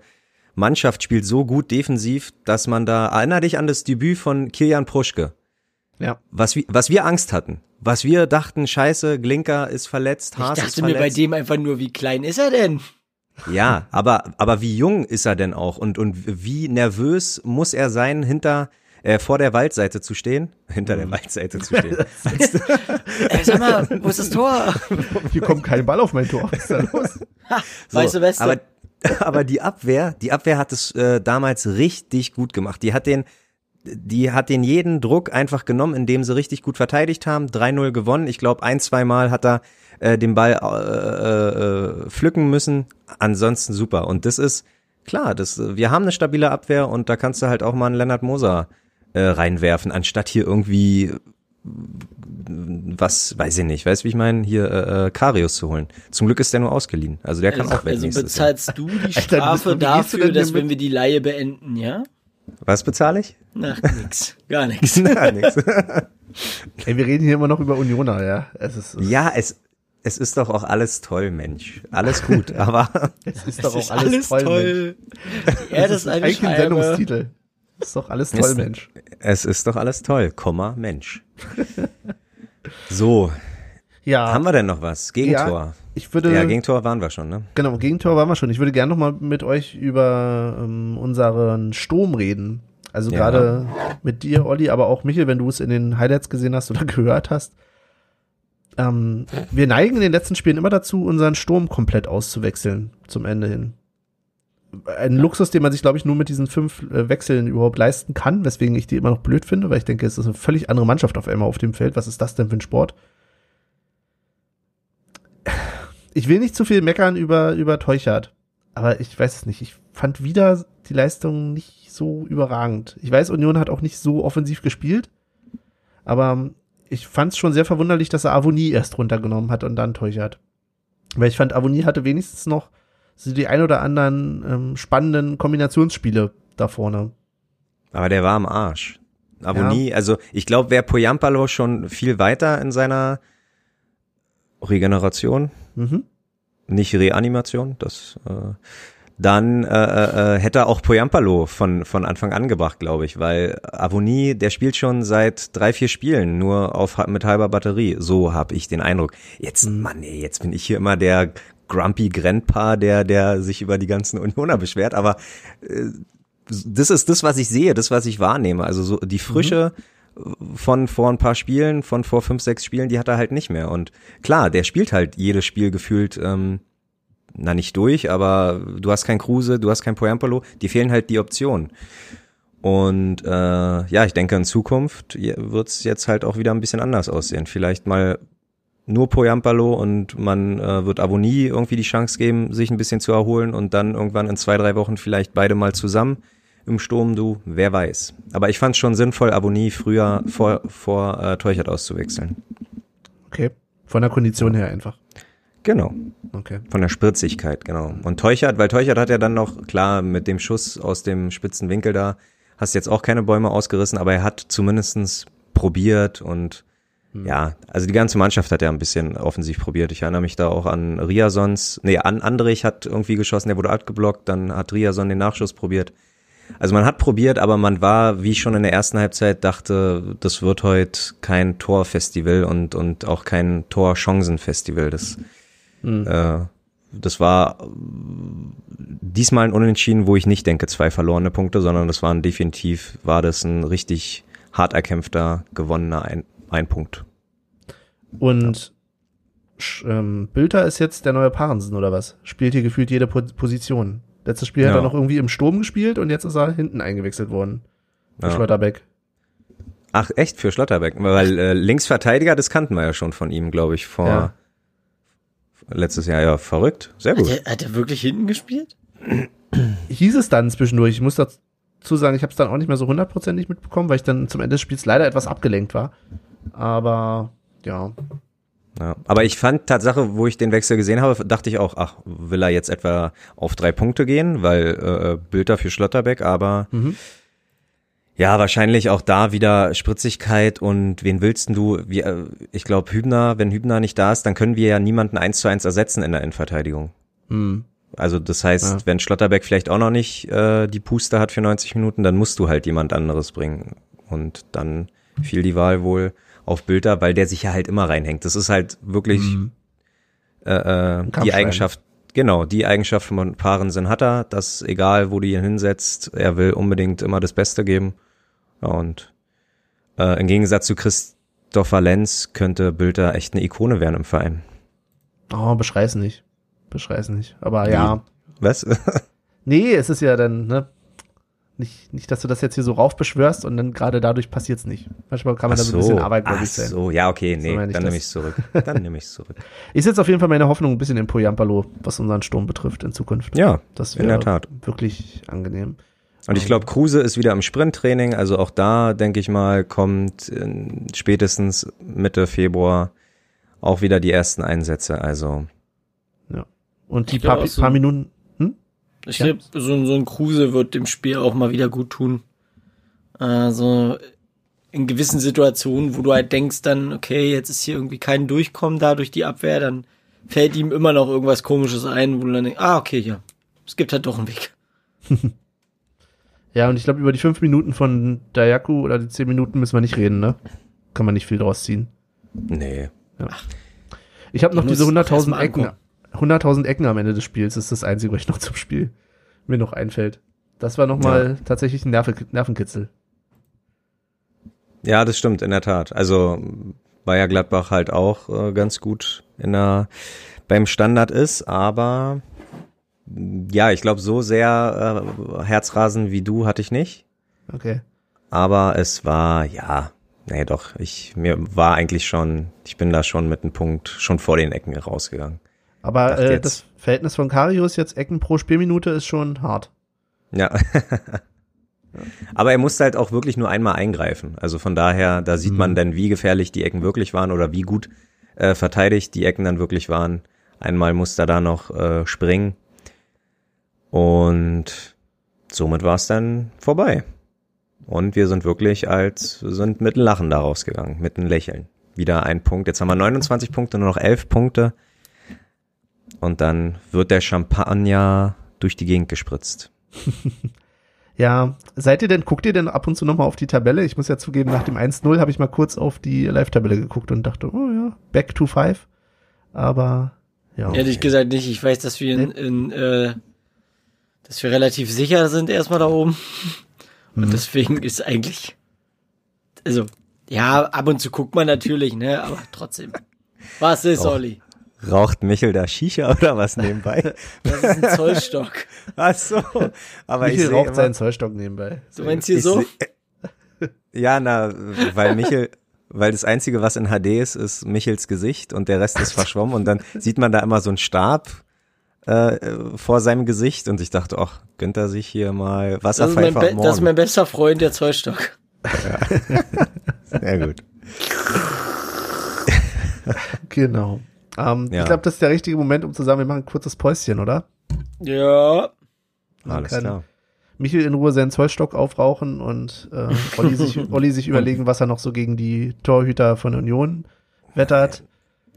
Mannschaft spielt so gut defensiv, dass man da, erinner dich an das Debüt von Kilian Pruschke. ja. Was, wir- was wir Angst hatten. Was wir dachten, scheiße, Glinker ist verletzt, Ich Haas ist dachte mir bei verletzt. dem einfach nur, wie klein ist er denn? Ja, aber, aber wie jung ist er denn auch und, und wie nervös muss er sein, hinter, äh, vor der Waldseite zu stehen? Hinter der Waldseite zu stehen. Äh, sag mal, wo ist das Tor? Hier kommt kein Ball auf mein Tor. Was ist da los? weißt du, Weste? Aber, aber die Abwehr, die Abwehr hat es äh, damals richtig gut gemacht. Die hat den, die hat den jeden Druck einfach genommen, indem sie richtig gut verteidigt haben, 3-0 gewonnen. Ich glaube, ein, zwei Mal hat er äh, den Ball äh, äh, pflücken müssen. Ansonsten super. Und das ist klar, das, wir haben eine stabile Abwehr und da kannst du halt auch mal einen Lennart Moser äh, reinwerfen, anstatt hier irgendwie was, weiß ich nicht, weißt wie ich meine, hier äh, äh, Karius zu holen. Zum Glück ist der nur ausgeliehen. Also der kann also, auch weg. Also bezahlst Jahr. du die Strafe Alter, dafür, dass wenn wir die Laie beenden, ja? Was bezahle ich? Ach, nix. Gar nichts. Gar nichts. Ey, wir reden hier immer noch über Unioner, ja. Es ist, ja, es, es ist doch auch alles toll, Mensch. Alles gut, aber. es ist doch auch alles, alles toll, toll. Erde ist, ist eigentlich ein Sendungstitel. Ist doch alles toll, es, Mensch. Es ist doch alles toll, Komma, Mensch. so. Ja. Haben wir denn noch was? Gegentor. Ja, ich würde. Ja, Gegentor waren wir schon, ne? Genau, Gegentor waren wir schon. Ich würde gerne noch mal mit euch über ähm, unseren Sturm reden. Also ja. gerade mit dir, Olli, aber auch Michael, wenn du es in den Highlights gesehen hast oder gehört hast. Ähm, wir neigen in den letzten Spielen immer dazu, unseren Sturm komplett auszuwechseln zum Ende hin ein Luxus, den man sich, glaube ich, nur mit diesen fünf äh, Wechseln überhaupt leisten kann, weswegen ich die immer noch blöd finde, weil ich denke, es ist eine völlig andere Mannschaft auf einmal auf dem Feld. Was ist das denn für ein Sport? Ich will nicht zu viel meckern über, über Teuchert, aber ich weiß es nicht. Ich fand wieder die Leistung nicht so überragend. Ich weiß, Union hat auch nicht so offensiv gespielt, aber ich fand es schon sehr verwunderlich, dass er Avonie erst runtergenommen hat und dann Teuchert. Weil ich fand, Avonie hatte wenigstens noch so die ein oder anderen ähm, spannenden Kombinationsspiele da vorne. Aber der war am Arsch. Abonnie, ja. also ich glaube, wäre Poyampalo schon viel weiter in seiner Regeneration, mhm. nicht Reanimation, das äh, dann äh, äh, äh hätte auch Poyampalo von von Anfang an gebracht, glaube ich, weil Avonie, der spielt schon seit drei vier Spielen nur auf mit halber Batterie. So habe ich den Eindruck. Jetzt, mhm. Mann, ey, jetzt bin ich hier immer der grumpy Grandpa, der, der sich über die ganzen Unioner beschwert, aber äh, das ist das, was ich sehe, das, was ich wahrnehme. Also so die Frische mhm. von vor ein paar Spielen, von vor fünf, sechs Spielen, die hat er halt nicht mehr. Und klar, der spielt halt jedes Spiel gefühlt, ähm, na nicht durch, aber du hast kein Kruse, du hast kein Poyampolo, die fehlen halt die Optionen. Und äh, ja, ich denke, in Zukunft wird's jetzt halt auch wieder ein bisschen anders aussehen. Vielleicht mal nur Poyampalo und man äh, wird Avonie irgendwie die Chance geben, sich ein bisschen zu erholen und dann irgendwann in zwei, drei Wochen vielleicht beide mal zusammen im Sturm, du, wer weiß. Aber ich fand es schon sinnvoll, Avonie früher vor, vor äh, Teuchert auszuwechseln. Okay, von der Kondition her einfach. Genau. Okay. Von der Spritzigkeit, genau. Und Teuchert, weil Teuchert hat ja dann noch, klar, mit dem Schuss aus dem spitzen Winkel da, hast jetzt auch keine Bäume ausgerissen, aber er hat zumindestens probiert und. Ja, also die ganze Mannschaft hat ja ein bisschen offensiv probiert. Ich erinnere mich da auch an Riasons, nee, an Andrich hat irgendwie geschossen, der wurde abgeblockt, dann hat Riason den Nachschuss probiert. Also man hat probiert, aber man war, wie schon in der ersten Halbzeit dachte, das wird heute kein Torfestival und, und auch kein Torchancenfestival. Das, mhm. äh, das war diesmal ein Unentschieden, wo ich nicht denke, zwei verlorene Punkte, sondern das waren definitiv, war das ein richtig hart erkämpfter, gewonnener ein ein Punkt. Und ähm, Bülter ist jetzt der neue Parensen oder was? Spielt hier gefühlt jede po Position. Letztes Spiel ja. hat er noch irgendwie im Sturm gespielt und jetzt ist er hinten eingewechselt worden. Für ja. Schlotterbeck. Ach, echt für Schlotterbeck? Weil äh, Linksverteidiger, das kannten wir ja schon von ihm, glaube ich, vor ja. letztes Jahr. Ja, verrückt. Sehr gut. Hat er, hat er wirklich hinten gespielt? Hieß es dann zwischendurch. Ich muss dazu sagen, ich habe es dann auch nicht mehr so hundertprozentig mitbekommen, weil ich dann zum Ende des Spiels leider etwas abgelenkt war. Aber ja. Ja, aber ich fand Tatsache, wo ich den Wechsel gesehen habe, dachte ich auch, ach, will er jetzt etwa auf drei Punkte gehen, weil äh, Bilder für Schlotterbeck, aber mhm. ja, wahrscheinlich auch da wieder Spritzigkeit und wen willst du? Wie, äh, ich glaube, Hübner, wenn Hübner nicht da ist, dann können wir ja niemanden eins zu eins ersetzen in der Innenverteidigung. Mhm. Also das heißt, ja. wenn Schlotterbeck vielleicht auch noch nicht äh, die Puste hat für 90 Minuten, dann musst du halt jemand anderes bringen. Und dann fiel die Wahl wohl auf Bilder, weil der sich ja halt immer reinhängt. Das ist halt wirklich mhm. äh, äh, die Eigenschaft, genau, die Eigenschaft von Paaren hat er, dass egal wo du ihn hinsetzt, er will unbedingt immer das Beste geben. Ja, und äh, im Gegensatz zu Christopher Lenz könnte Bilder echt eine Ikone werden im Verein. Oh, beschrei's nicht. Beschrei's nicht. Aber ja. Was? nee, es ist ja dann, ne? Nicht, nicht, dass du das jetzt hier so raufbeschwörst und dann gerade dadurch passiert's nicht. Manchmal kann man Ach da so ein bisschen Arbeit, ich, sein. so, ja, okay, nee, ich dann das. nehme ich's zurück. Dann nehme ich's zurück. Ich setze auf jeden Fall meine Hoffnung ein bisschen in Poyampalo, was unseren Sturm betrifft in Zukunft. Ja, das in der Tat. wirklich angenehm. Und ich glaube, Kruse ist wieder im Sprinttraining, also auch da, denke ich mal, kommt in spätestens Mitte Februar auch wieder die ersten Einsätze. Also Und die Ich paar, auch so- paar Minuten? Ich Ja. glaube, so, ein- so ein Kruse wird dem Spiel auch mal wieder gut tun. Also in gewissen Situationen, wo du halt denkst dann, okay, jetzt ist hier irgendwie kein Durchkommen da durch die Abwehr, dann fällt ihm immer noch irgendwas komisches ein, wo du dann denkst, ah, okay, ja, es gibt halt doch einen Weg. Ja, und ich glaube, über die fünf Minuten von Dayaku oder die zehn Minuten müssen wir nicht reden, ne? Kann man nicht viel draus ziehen. nee. Ich habe noch Die diese muss 100.000 erst mal Ecken. Ankommen. 100.000 Ecken am Ende des Spiels ist das Einzige, was ich noch zum Spiel mir noch einfällt. Das war nochmal tatsächlich ein Nerve Nervenkitzel. Ja, das stimmt, in der Tat. Also Bayer Gladbach halt auch äh, ganz gut in der, beim Standard ist, aber ja, ich glaube, so sehr äh, Herzrasen wie du hatte ich nicht. Okay. Aber es war, ja, nee, doch, ich, mir war eigentlich schon, ich bin da schon mit einem Punkt schon vor den Ecken rausgegangen. Aber äh, das Verhältnis von Karius jetzt Ecken pro Spielminute ist schon hart. Ja. Aber er musste halt auch wirklich nur einmal eingreifen. Also von daher, da sieht man dann, wie gefährlich die Ecken wirklich waren oder wie gut äh, verteidigt die Ecken dann wirklich waren. Einmal musste er da noch äh, springen. Und somit war es dann vorbei. Und wir sind wirklich als, sind mit Lachen da rausgegangen, mit einem Lächeln. Wieder ein Punkt. Jetzt haben wir 29 Punkte, nur noch 11 Punkte. Und dann wird der Champagner durch die Gegend gespritzt. Ja, seid ihr denn, guckt ihr denn ab und zu nochmal auf die Tabelle? Ich muss ja zugeben, nach dem 1-0 habe ich mal kurz auf die Live-Tabelle geguckt und dachte, oh ja, back to five. Aber ja. Ehrlich gesagt nicht. Ich weiß, dass wir in, in äh, dass wir relativ sicher sind erstmal da oben. Und deswegen ist eigentlich, also, ja, ab und zu guckt man natürlich, ne, aber trotzdem. Was ist, Oh. Olli? Raucht Michel da Shisha oder was nebenbei? Das ist ein Zollstock. Ach so. Aber ich Michael sehe raucht immer, seinen Zollstock nebenbei. Du meinst hier ich so? seh- Ja, na, weil Michel, weil das einzige, was in HD ist, ist Michels Gesicht und der Rest ist verschwommen und dann sieht man da immer so einen Stab äh, vor seinem Gesicht und ich dachte, ach, gönnt er sich hier mal Das ist, das ist mein bester Freund, der Zollstock. Sehr gut. Genau. Ähm, Ja. Ich glaube, das ist der richtige Moment, um zu sagen, wir machen ein kurzes Päuschen, oder? Ja. Alles klar. Michael in Ruhe seinen Zollstock aufrauchen und äh, Olli, sich, Olli sich überlegen, was er noch so gegen die Torhüter von Union wettert.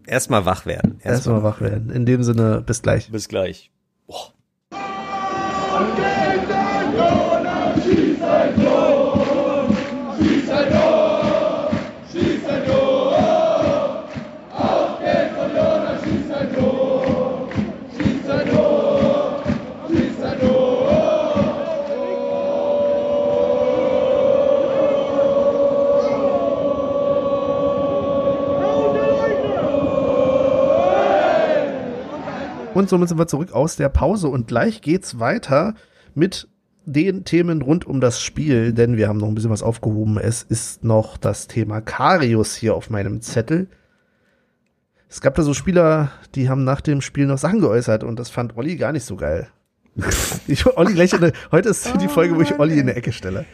Erstmal wach werden. Erstmal wach werden. In dem Sinne, bis gleich. Bis gleich. Und somit sind wir zurück aus der Pause und gleich geht's weiter mit den Themen rund um das Spiel, denn wir haben noch ein bisschen was aufgehoben. Es ist noch das Thema Karius hier auf meinem Zettel. Es gab da so Spieler, die haben nach dem Spiel noch Sachen geäußert und das fand Olli gar nicht so geil. Ich, Olli gleich in der, heute ist die Folge, wo ich Olli in der Ecke stelle.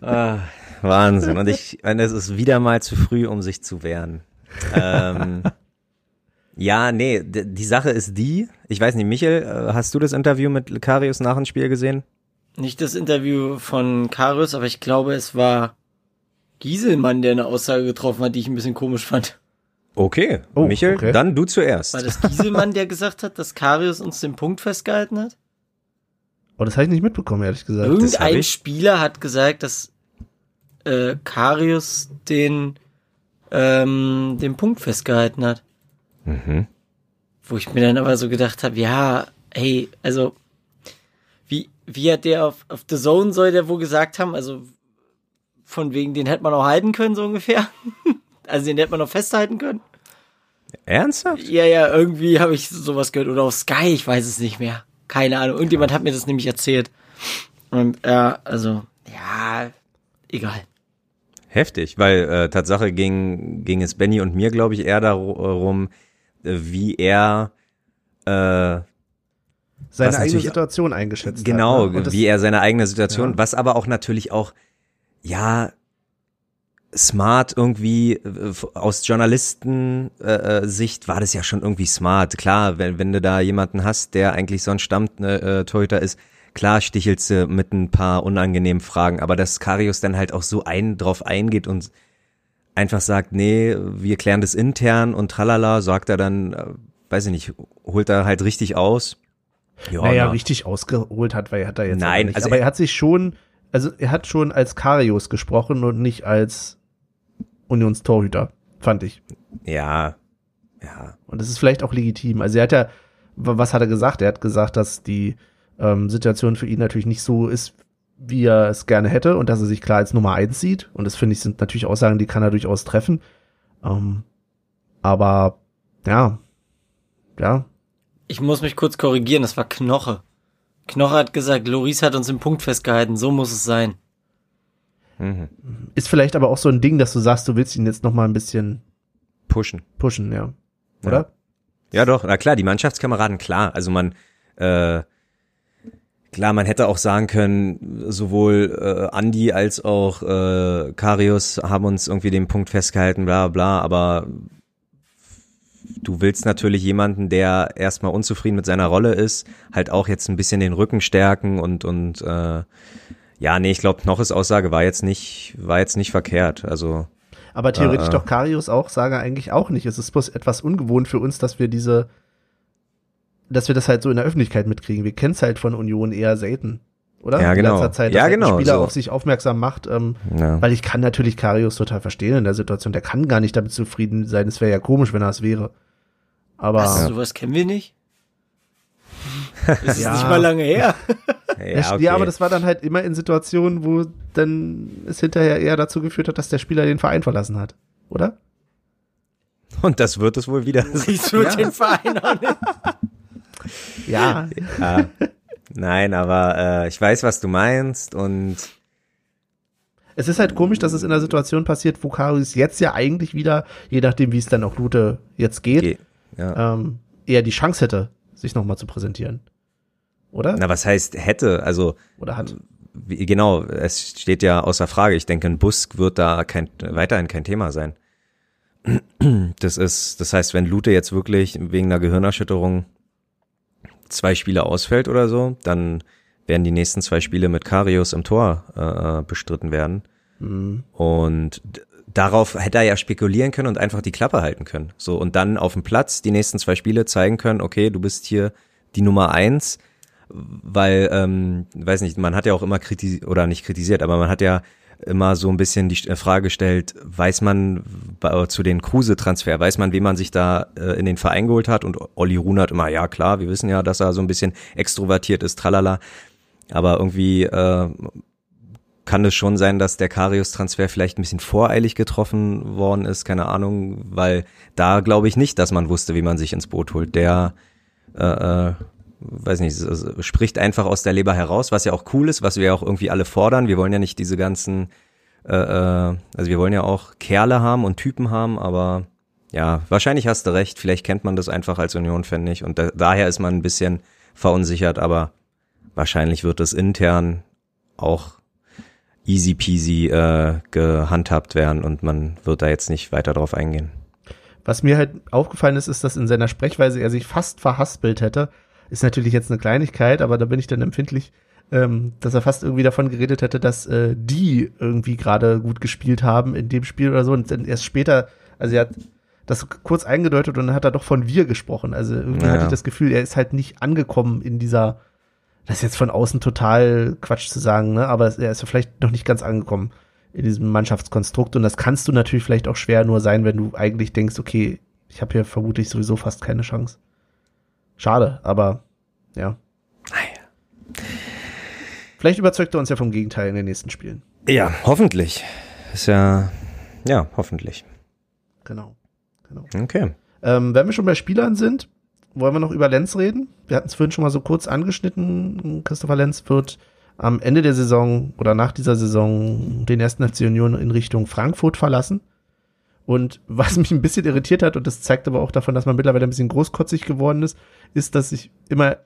Ah, Wahnsinn. Und ich, es ist wieder mal zu früh, um sich zu wehren. Ähm, ja, nee, die Sache ist die, ich weiß nicht, Michel, äh, hast du das Interview mit Karius nach dem Spiel gesehen? Nicht das Interview von Karius, aber ich glaube, es war Gieselmann, der eine Aussage getroffen hat, die ich ein bisschen komisch fand. Okay, Oh, Michel, okay. dann du zuerst. War das Gieselmann, der gesagt hat, dass Karius uns den Punkt festgehalten hat? Oh, das habe ich nicht mitbekommen, ehrlich gesagt. Irgendein ich. Spieler hat gesagt, dass äh, Karius den, ähm, den Punkt festgehalten hat. Mhm. Wo ich mir dann aber so gedacht habe, ja, hey, also wie, wie hat der auf, auf The Zone soll der wohl gesagt haben, also von wegen, den hätte man auch halten können, so ungefähr. Also den hätte man noch festhalten können. Ernsthaft? Ja, ja, irgendwie habe ich sowas gehört. Oder auf Sky, ich weiß es nicht mehr. Keine Ahnung. Irgendjemand hat mir das nämlich erzählt. Und ja, also, ja, egal. Heftig, weil äh, Tatsache ging, ging es Benny und mir, glaube ich, eher darum, äh, wie er äh, Seine eigene Situation eingeschätzt genau, hat. ne? Und das- wie er seine eigene Situation, Ja. was aber auch natürlich auch, ja, smart irgendwie äh, aus Journalisten äh, äh, Sicht war das ja schon irgendwie smart. Klar, wenn, wenn du da jemanden hast, der eigentlich so ein Stammt äh, Torhüter ist, klar stichelst du mit ein paar unangenehmen Fragen, aber dass Karius dann halt auch so ein drauf eingeht und einfach sagt, nee, wir klären das intern und tralala, sagt er dann, äh, weiß ich nicht, holt er halt richtig aus. Ja, naja, na. richtig ausgeholt hat, weil er hat da jetzt Nein, aber nicht. also aber er- er hat sich schon, also er hat schon als Karius gesprochen und nicht als Unionstorhüter, fand ich. Ja, ja, Und das ist vielleicht auch legitim. Also er hat ja, was hat er gesagt? Er hat gesagt, dass die ähm, Situation für ihn natürlich nicht so ist, wie er es gerne hätte und dass er sich klar als Nummer eins sieht. Und das finde ich sind natürlich Aussagen, die kann er durchaus treffen. Ähm, aber ja, ja, Ich muss mich kurz korrigieren, das war Knoche. Knoche hat gesagt, Loris hat uns im Punkt festgehalten, so muss es sein. mhm. ist vielleicht aber auch so ein Ding, dass du sagst, du willst ihn jetzt noch mal ein bisschen pushen. pushen, ja. Oder? Ja, doch, na klar, die Mannschaftskameraden, klar. Also man, äh, klar, man hätte auch sagen können, sowohl äh, Andi als auch äh, Karius haben uns irgendwie den Punkt festgehalten, bla bla, aber du willst natürlich jemanden, der erstmal unzufrieden mit seiner Rolle ist, halt auch jetzt ein bisschen den Rücken stärken und und äh, ja, nee, ich glaube, Knoches Aussage war jetzt nicht, war jetzt nicht verkehrt. Also Aber theoretisch äh. doch Karius auch, sage eigentlich auch nicht. Es ist bloß etwas ungewohnt für uns, dass wir diese, dass wir das halt so in der Öffentlichkeit mitkriegen. Wir kennen es halt von Union eher selten. Oder? Ja, In genau. letzter Zeit, dass Ja, halt ein genau, Spieler so. auf sich aufmerksam macht, ähm, ja. weil ich kann natürlich Karius total verstehen in der Situation. Der kann gar nicht damit zufrieden sein. Es wäre ja komisch, wenn er es wäre. Aber Was, sowas kennen wir nicht? Das ist Ja. nicht mal lange her. ja, ja, aber das war dann halt immer in Situationen, wo dann es hinterher eher dazu geführt hat, dass der Spieler den Verein verlassen hat. Oder? und das wird es wohl wieder. Siehst du den Verein auch nicht? Ja. Ja. Nein, aber äh, ich weiß, was du meinst und Es ist halt komisch, dass es in einer Situation passiert, wo Karius jetzt ja eigentlich wieder, je nachdem wie es dann auch Lute jetzt geht, Ge- ja. ähm, eher die Chance hätte, sich nochmal zu präsentieren. Oder? Na, was heißt hätte? Also Oder hat. wie, genau, es steht ja außer Frage. Ich denke, ein Busk wird da kein, weiterhin kein Thema sein. Das ist, das heißt, wenn Lute jetzt wirklich wegen einer Gehirnerschütterung zwei Spiele ausfällt oder so, dann werden die nächsten zwei Spiele mit Karius im Tor äh, bestritten werden. Mhm. Und darauf hätte er ja spekulieren können und einfach die Klappe halten können. So, und dann auf dem Platz die nächsten zwei Spiele zeigen können, okay, du bist hier die Nummer eins, weil, ähm, weiß nicht, man hat ja auch immer kritisiert, oder nicht kritisiert, aber man hat ja immer so ein bisschen die äh, Frage gestellt, weiß man bei, zu den Kruse-Transfer, weiß man, wen man sich da äh, in den Verein geholt hat? Und Olli Run hat immer, ja klar, wir wissen ja, dass er so ein bisschen extrovertiert ist, tralala, aber irgendwie äh, kann es schon sein, dass der Karius-Transfer vielleicht ein bisschen voreilig getroffen worden ist, keine Ahnung, weil da glaube ich nicht, dass man wusste, wie man sich ins Boot holt. Der, äh, äh, weiß nicht, spricht einfach aus der Leber heraus, was ja auch cool ist, was wir auch irgendwie alle fordern. Wir wollen ja nicht diese ganzen, äh, äh, also wir wollen ja auch Kerle haben und Typen haben, aber ja, wahrscheinlich hast du recht, vielleicht kennt man das einfach als Union-Fan nicht und da, daher ist man ein bisschen verunsichert, aber wahrscheinlich wird es intern auch easy peasy äh, gehandhabt werden und man wird da jetzt nicht weiter drauf eingehen. Was mir halt aufgefallen ist, ist, dass in seiner Sprechweise er sich fast verhaspelt hätte. Ist natürlich jetzt eine Kleinigkeit, aber da bin ich dann empfindlich, ähm, dass er fast irgendwie davon geredet hätte, dass äh, die irgendwie gerade gut gespielt haben in dem Spiel oder so. Und dann erst später, also er hat das kurz eingedeutet und dann hat er doch von wir gesprochen. Also irgendwie Ja, hatte ich das Gefühl, er ist halt nicht angekommen in dieser, das ist jetzt von außen total Quatsch zu sagen, ne? aber er ist ja vielleicht noch nicht ganz angekommen in diesem Mannschaftskonstrukt und das kannst du natürlich vielleicht auch schwer nur sein, wenn du eigentlich denkst, okay, ich habe hier vermutlich sowieso fast keine Chance. Schade, aber ja. Vielleicht überzeugt er uns ja vom Gegenteil in den nächsten Spielen. Ja, hoffentlich. Ist ja, ja, hoffentlich. Genau. genau. Okay. Ähm, wenn wir schon bei Spielern sind, wollen wir noch über Lenz reden. Wir hatten es vorhin schon mal so kurz angeschnitten. Christopher Lenz wird am Ende der Saison oder nach dieser Saison den ersten FC Union in Richtung Frankfurt verlassen. Und was mich ein bisschen irritiert hat, und das zeigt aber auch davon, dass man mittlerweile ein bisschen großkotzig geworden ist, ist, dass ich immer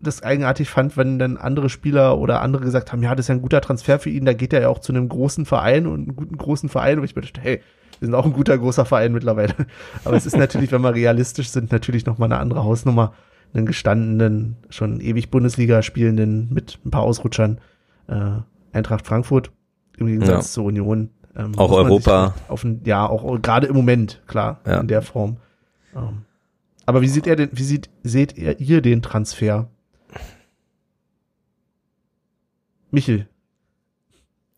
das eigenartig fand, wenn dann andere Spieler oder andere gesagt haben, ja, das ist ja ein guter Transfer für ihn, da geht er ja auch zu einem großen Verein und einen guten großen Verein, wo ich mir dachte, hey, wir sind auch ein guter großer Verein mittlerweile. Aber es ist natürlich, wenn wir realistisch sind, natürlich nochmal eine andere Hausnummer, einen gestandenen, schon ewig Bundesliga spielenden mit ein paar Ausrutschern äh, Eintracht Frankfurt im Gegensatz ja. zur Union. Ähm, auch Europa. Auf ein, ja, auch gerade im Moment, klar, ja. in der Form. Ähm, aber wie sieht er denn, wie sieht, seht ihr, ihr den Transfer? Michel.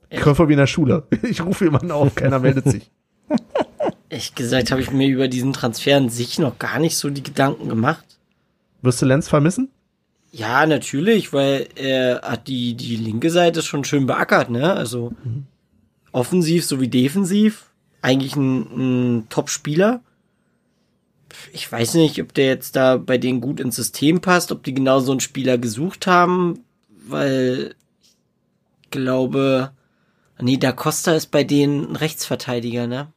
Ich von wie in der Schule. Ich rufe jemanden auf, keiner meldet sich. Ehrlich gesagt habe ich mir über diesen Transfer an sich noch gar nicht so die Gedanken gemacht. Wirst du Lenz vermissen? Ja, natürlich, weil er hat die, die linke Seite schon schön beackert, ne? Also mhm. Offensiv sowie defensiv. Eigentlich ein, ein Top-Spieler. Ich weiß nicht, ob der jetzt da bei denen gut ins System passt, ob die genau so einen Spieler gesucht haben, weil ich glaube, nee, Da Costa ist bei denen ein Rechtsverteidiger, ne?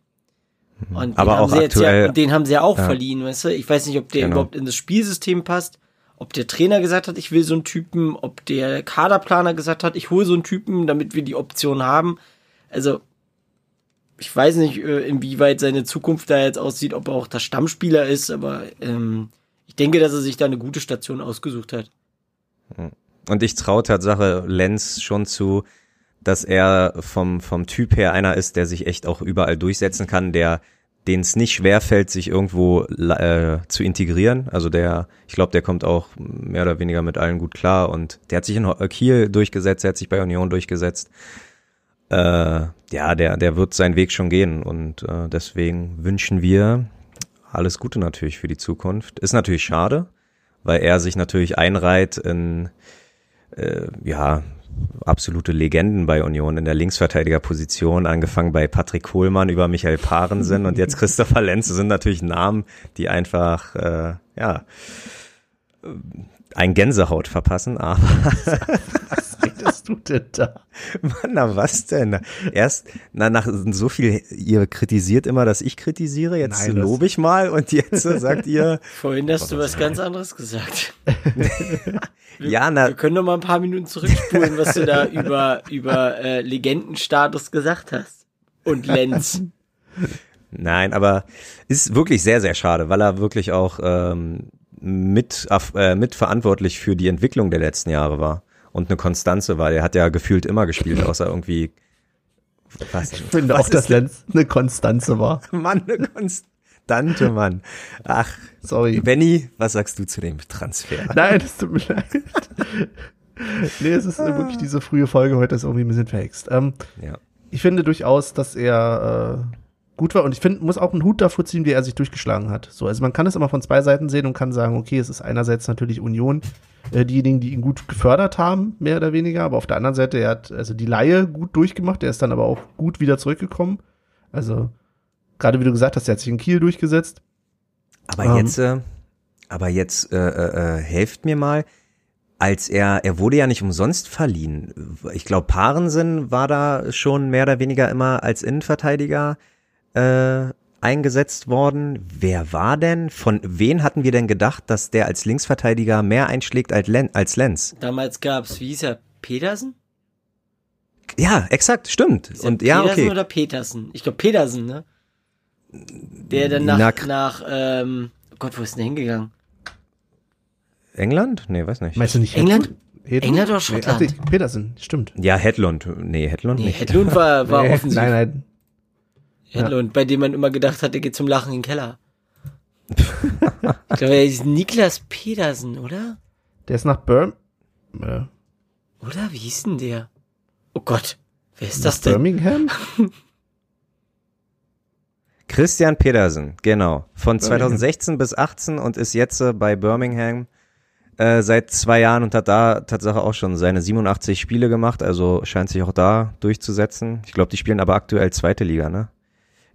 Mhm. Und aber auch aktuell, ja, den haben sie ja auch ja. verliehen, weißt du? Ich weiß nicht, ob der genau. überhaupt in das Spielsystem passt, ob der Trainer gesagt hat, ich will so einen Typen, ob der Kaderplaner gesagt hat, ich hole so einen Typen, damit wir die Option haben. Also, ich weiß nicht, äh, inwieweit seine Zukunft da jetzt aussieht, ob er auch der Stammspieler ist, aber ähm, ich denke, dass er sich da eine gute Station ausgesucht hat. Und ich traue Tatsache Lenz schon zu, dass er vom, vom Typ her einer ist, der sich echt auch überall durchsetzen kann, der denen es nicht schwerfällt, sich irgendwo äh, zu integrieren. Also der, ich glaube, der kommt auch mehr oder weniger mit allen gut klar und der hat sich in Kiel durchgesetzt, der hat sich bei Union durchgesetzt. Äh, ja, der, der wird seinen Weg schon gehen und äh, deswegen wünschen wir alles Gute natürlich für die Zukunft. Ist natürlich schade, weil er sich natürlich einreiht in äh, ja absolute Legenden bei Union in der Linksverteidigerposition, angefangen bei Patrick Kohlmann über Michael Parensen und jetzt Christopher Lenz sind natürlich Namen, die einfach, äh, ja, ein Gänsehaut verpassen, aber. was redest du denn da? Mann, na was denn? Erst, na, nach so viel, ihr kritisiert immer, dass ich kritisiere, jetzt Nein, lobe ich mal und jetzt sagt ihr. Vorhin hast du was ganz anderes gesagt. wir, ja, na. Wir können doch mal ein paar Minuten zurückspulen, was du da über, über äh, Legendenstatus gesagt hast. Und Lenz. Nein, aber ist wirklich sehr, sehr schade, weil er wirklich auch ähm, mit, äh, mitverantwortlich für die Entwicklung der letzten Jahre war und eine Konstanze war. Er hat ja gefühlt immer gespielt, außer irgendwie. Was, ich finde was auch, dass Lenz eine Konstanze war. Mann, eine Konstante, Mann. Ach, sorry. Benny, was sagst du zu dem Transfer? Nein, es tut mir leid. nee, es ist ah. wirklich diese frühe Folge heute ist irgendwie ein bisschen verhext. Ähm, ja. Ich finde durchaus, dass er äh, gut war. Und ich finde, muss auch einen Hut davor ziehen, wie er sich durchgeschlagen hat. So, also man kann es immer von zwei Seiten sehen und kann sagen, okay, es ist einerseits natürlich Union, äh, diejenigen, die ihn gut gefördert haben, mehr oder weniger, aber auf der anderen Seite, er hat also die Laie gut durchgemacht, er ist dann aber auch gut wieder zurückgekommen. Also, gerade wie du gesagt hast, er hat sich in Kiel durchgesetzt. Aber ähm, jetzt, äh, aber jetzt äh, äh, äh helft mir mal als er, er wurde ja nicht umsonst verliehen. Ich glaube, Parensen war da schon mehr oder weniger immer als Innenverteidiger äh, eingesetzt worden. Wer war denn? Von wen hatten wir denn gedacht, dass der als Linksverteidiger mehr einschlägt als, Len als Lenz? Damals gab's, wie hieß er, Petersen? Ja, exakt, stimmt. Und ja, Petersen okay. oder Petersen? Ich glaube Petersen, ne? Der dann nach, nach, nach ähm, oh Gott, wo ist denn der hingegangen? England? Nee, weiß nicht. Meinst du nicht England? Hedlund? England oder Schottland? Nee, ach, Petersen, stimmt. Ja, Hedlund. Nee, Hedlund nee, nicht. Hedlund war, war nee, offensiv. Nein, nein. Hedlund, ja. bei dem man immer gedacht hat, der geht zum Lachen in den Keller. ich glaube, er ist Niklas Pedersen, oder? Der ist nach Birm. Äh. Oder? Wie hieß denn der? Oh Gott, wer ist nach das denn? Birmingham? Christian Pedersen, genau. Von Birmingham. 2016 bis 18 und ist jetzt äh, bei Birmingham äh, seit zwei Jahren und hat da Tatsache auch schon seine 87 Spiele gemacht, also scheint sich auch da durchzusetzen. Ich glaube, die spielen aber aktuell zweite Liga, ne?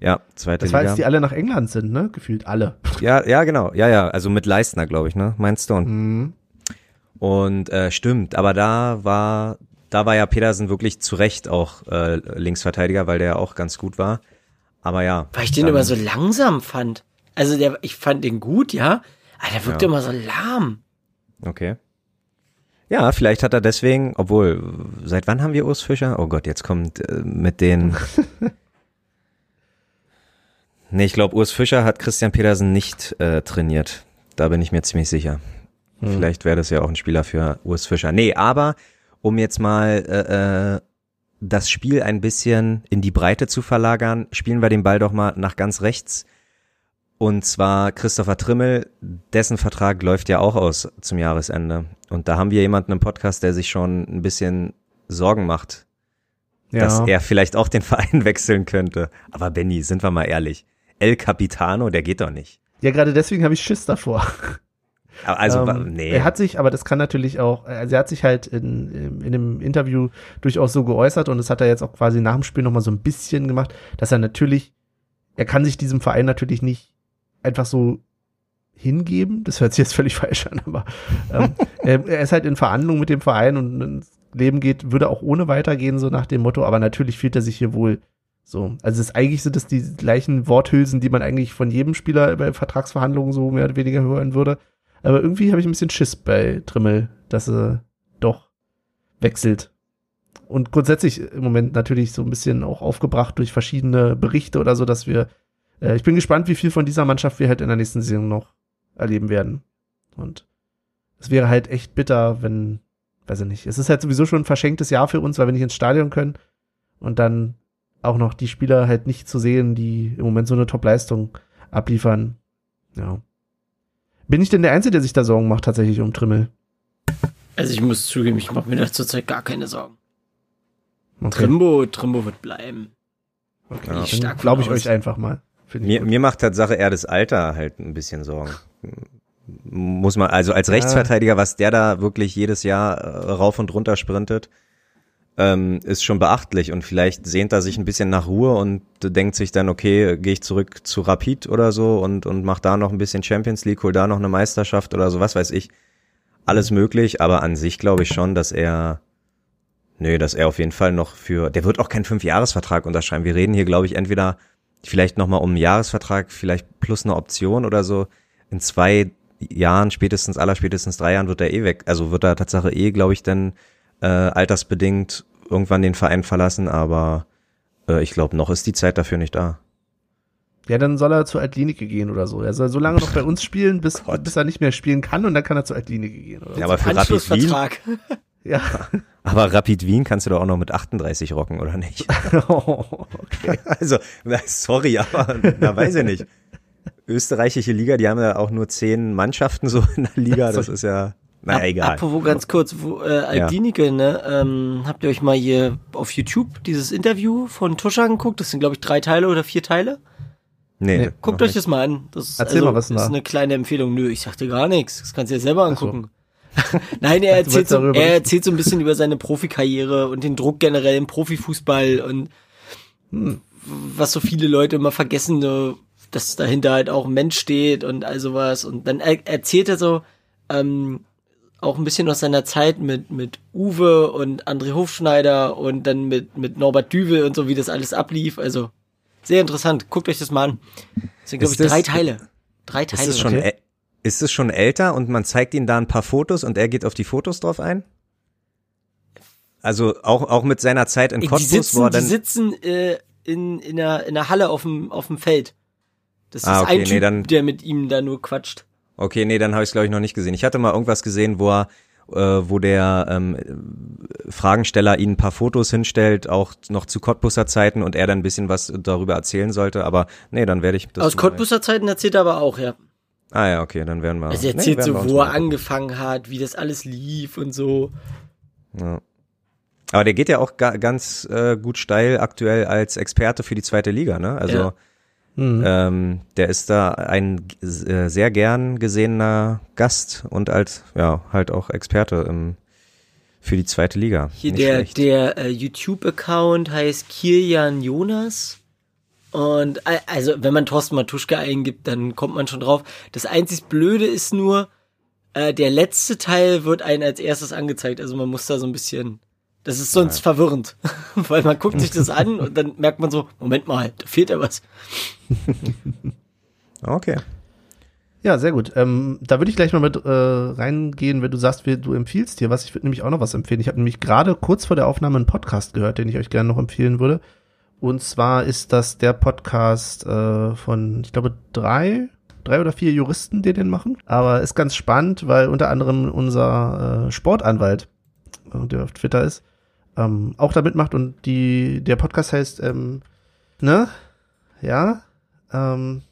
Ja, zweite das Liga. Das war, als die alle nach England sind, ne? Gefühlt alle. Ja, ja, genau. Ja, ja. Also mit Leistner, glaube ich, ne? Meinst du? Mhm. Und äh, stimmt, aber da war da war ja Pedersen wirklich zu Recht auch äh, Linksverteidiger, weil der ja auch ganz gut war. Aber ja. Weil ich den dann- immer so langsam fand. Also der, ich fand den gut, ja, aber der wirkte Ja. immer so lahm. Okay. Ja, vielleicht hat er deswegen, obwohl, seit wann haben wir Urs Fischer? Oh Gott, jetzt kommt äh, mit den. nee, ich glaube, Urs Fischer hat Christian Pedersen nicht äh, trainiert. Da bin ich mir ziemlich sicher. Vielleicht wäre das ja auch ein Spieler für Urs Fischer. Nee, aber um jetzt mal äh, äh, das Spiel ein bisschen in die Breite zu verlagern, spielen wir den Ball doch mal nach ganz rechts. Und zwar Christopher Trimmel, dessen Vertrag läuft ja auch aus zum Jahresende. Und da haben wir jemanden im Podcast, der sich schon ein bisschen Sorgen macht, dass er vielleicht auch den Verein wechseln könnte. Aber Benny, sind wir mal ehrlich, El Capitano, der geht doch nicht. ja, gerade deswegen habe ich Schiss davor. Also, Ähm, nee. Er hat sich, aber das kann natürlich auch, also er hat sich halt in, in, einem Interview durchaus so geäußert und das hat er jetzt auch quasi nach dem Spiel nochmal so ein bisschen gemacht, dass er natürlich, er kann sich diesem Verein natürlich nicht einfach so hingeben. Das hört sich jetzt völlig falsch an, aber ähm, er, er ist halt in Verhandlungen mit dem Verein und Leben geht, würde auch ohne weitergehen, so nach dem Motto, aber natürlich fühlt er sich hier wohl so. Also es, eigentlich sind es die gleichen Worthülsen, die man eigentlich von jedem Spieler bei Vertragsverhandlungen so mehr oder weniger hören würde. Aber irgendwie habe ich ein bisschen Schiss bei Trimmel, dass er doch wechselt. Und grundsätzlich im Moment natürlich so ein bisschen auch aufgebracht durch verschiedene Berichte oder so, dass wir, äh, ich bin gespannt, wie viel von dieser Mannschaft wir halt in der nächsten Saison noch erleben werden. Und es wäre halt echt bitter, wenn, weiß ich nicht, es ist halt sowieso schon ein verschenktes Jahr für uns, weil wir nicht ins Stadion können und dann auch noch die Spieler halt nicht zu sehen, die im Moment so eine Top-Leistung abliefern. Ja. Bin ich denn der Einzige, der sich da Sorgen macht, tatsächlich um Trimmel? Also ich muss zugeben, ich mache mir da zurzeit gar keine Sorgen. Okay. Trimbo, Trimbo wird bleiben. okay. Ja. Ich Glaube ich aus. euch einfach mal. Mir, mir macht Tatsache eher das Alter halt ein bisschen Sorgen. Muss man, also als Rechtsverteidiger, was der da wirklich jedes Jahr äh, rauf und runter sprintet, ähm, ist schon beachtlich und vielleicht sehnt er sich ein bisschen nach Ruhe und denkt sich dann, okay, gehe ich zurück zu Rapid oder so und, und mach da noch ein bisschen Champions League, hol da noch eine Meisterschaft oder so, was weiß ich. Alles möglich, aber an sich glaube ich schon, dass er, nö, dass er auf jeden Fall noch für, der wird auch keinen Fünfjahresvertrag unterschreiben. Wir reden hier, glaube ich, entweder vielleicht nochmal um einen Jahresvertrag, vielleicht plus eine Option oder so. In zwei Jahren, spätestens, aller spätestens drei Jahren wird er eh weg. Also wird er Tatsache eh, glaube ich, dann äh, altersbedingt irgendwann den Verein verlassen, aber äh, ich glaube, noch ist die Zeit dafür nicht da. Ja, dann soll er zur Altlinike gehen oder so. Er soll so lange noch bei uns spielen, bis, Gott. bis er nicht mehr spielen kann und dann kann er zur Altlinike gehen. Oder Ja, aber für Rapid Wien, so. ja. aber Rapid Wien kannst du doch auch noch mit 38 rocken, oder nicht? okay. Also, na, sorry, aber da weiß ich nicht. Österreichische Liga, die haben ja auch nur zehn Mannschaften so in der Liga, das ist ja, naja, egal. Apropos ganz kurz, wo, äh, Aldinike, ne, ähm, habt ihr euch mal hier auf YouTube dieses Interview von Tuscha angeguckt? Das sind, glaube ich, drei Teile oder vier Teile. Nee, Nee, Guckt nicht. euch das mal an. Das ist, Erzähl also, mal, was denn ist da? eine kleine Empfehlung. Nö, ich sagte gar nichts. Das kannst du dir selber angucken. Nein, er erzählt, so, er erzählt so ein bisschen über seine Profikarriere und den Druck generell im Profifußball und Hm. was so viele Leute immer vergessen, so, dass dahinter halt auch ein Mensch steht und all sowas. Und dann er erzählt er so ähm, auch ein bisschen aus seiner Zeit mit, mit Uwe und André Hofschneider und dann mit, mit Norbert Düvel und so, wie das alles ablief. Also sehr interessant. Guckt euch das mal an. Das sind, glaube ich, das- drei Teile. Drei Teile. Ist es schon, Okay. ist es schon älter und man zeigt ihm da ein paar Fotos und er geht auf die Fotos drauf ein? Also auch, auch mit seiner Zeit in die Cottbus, sitzen, wo er die dann, sitzen äh, in, in, der, in der Halle auf dem, auf dem Feld. Das ist Ah, okay, ein nee, Typ, dann- der mit ihm da nur quatscht. Okay, nee, dann habe ich es glaube ich noch nicht gesehen. Ich hatte mal irgendwas gesehen, wo er, äh, wo der ähm, Fragensteller ihn ein paar Fotos hinstellt, auch noch zu Cottbuser Zeiten und er dann ein bisschen was darüber erzählen sollte, aber nee, dann werde ich das Aus Cottbuser Zeiten erzählt er aber auch, ja. Ah ja, okay, dann werden wir. Also er nee, erzählt wir so, wo er angefangen hat, wie das alles lief und so. Ja. Aber der geht ja auch ga, ganz äh, gut steil aktuell als Experte für die zweite Liga, ne? Also Ja. Hm. ähm, der ist da ein äh, sehr gern gesehener Gast und als ja halt auch Experte im, für die zweite Liga. Hier Nicht der, schlecht. der äh, YouTube-Account heißt Kilian Jonas. Und äh, also, wenn man Thorsten Matuschka eingibt, dann kommt man schon drauf. Das einzig Blöde ist nur, äh, der letzte Teil wird einem als erstes angezeigt. Also man muss da so ein bisschen Das ist sonst verwirrend, weil man guckt sich das an und dann merkt man so, Moment mal, da fehlt ja was. Okay. Ja, sehr gut. Ähm, da würde ich gleich mal mit äh, reingehen, wenn du sagst, wie, du empfiehlst dir was. Ich würde nämlich auch noch was empfehlen. Ich habe nämlich gerade kurz vor der Aufnahme einen Podcast gehört, den ich euch gerne noch empfehlen würde. Und zwar ist das der Podcast äh, von, ich glaube, drei, drei oder vier Juristen, die den machen. Aber ist ganz spannend, weil unter anderem unser äh, Sportanwalt, äh, der auf Twitter ist, ähm, auch da mitmacht und die, der Podcast heißt, ähm, ne? Ja, ähm,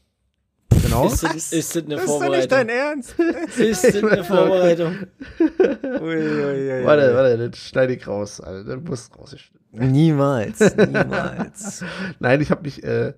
genau. Ist, das- ist das eine Das ist doch nicht dein Vorbereitung? Ernst. Ist das eine Vorbereitung? Ui, ui, ui, Warte, ui. warte, das schneide ich raus. Alter, das muss raus. Niemals, niemals. Nein, ich habe mich, äh,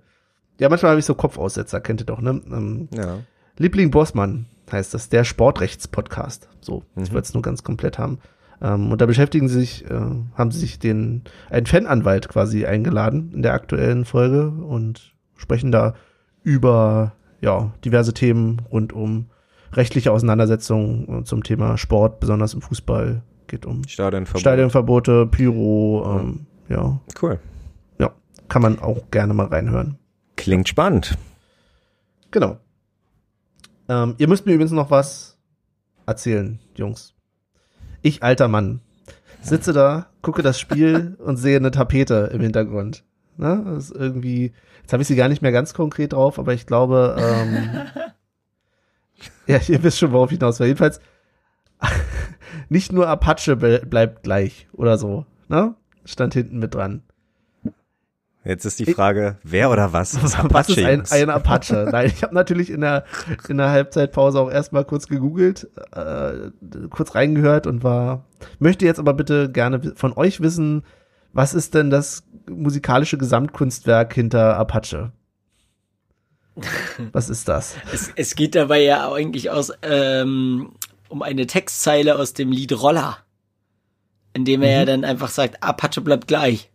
ja, manchmal habe ich so Kopfaussetzer, kennt ihr doch, ne? Ähm, ja. Liebling Bossmann heißt das, der Sportrechtspodcast. So, ich Mhm. wollte es nur ganz komplett haben. Ähm, und da beschäftigen sie sich, äh, haben sie sich den, einen Fananwalt quasi eingeladen in der aktuellen Folge und sprechen da über, ja, diverse Themen rund um rechtliche Auseinandersetzungen äh, zum Thema Sport, besonders im Fußball. Geht um Stadionverbot. Stadionverbote, Pyro, ähm, ja, Cool. ja, kann man auch gerne mal reinhören. Klingt spannend. Genau. Ähm, ihr müsst mir übrigens noch was erzählen, Jungs. Ich, alter Mann, sitze da, gucke das Spiel und sehe eine Tapete im Hintergrund. Ne? Das ist irgendwie, jetzt habe ich sie gar nicht mehr ganz konkret drauf, aber ich glaube, ähm, ja, ihr wisst schon, worauf ich hinaus will. Jedenfalls, nicht nur Apache ble bleibt gleich oder so, ne? Stand hinten mit dran. Jetzt ist die Frage, wer oder was ist Was Apache? ist ein, ein Apache? Nein, ich habe natürlich in der, in der Halbzeitpause auch erstmal kurz gegoogelt, äh, kurz reingehört und war, möchte jetzt aber bitte gerne von euch wissen, was ist denn das musikalische Gesamtkunstwerk hinter Apache? Was ist das? Es, es geht dabei ja eigentlich aus, ähm, um eine Textzeile aus dem Lied Roller, in dem er ja dann einfach sagt, Apache bleibt gleich.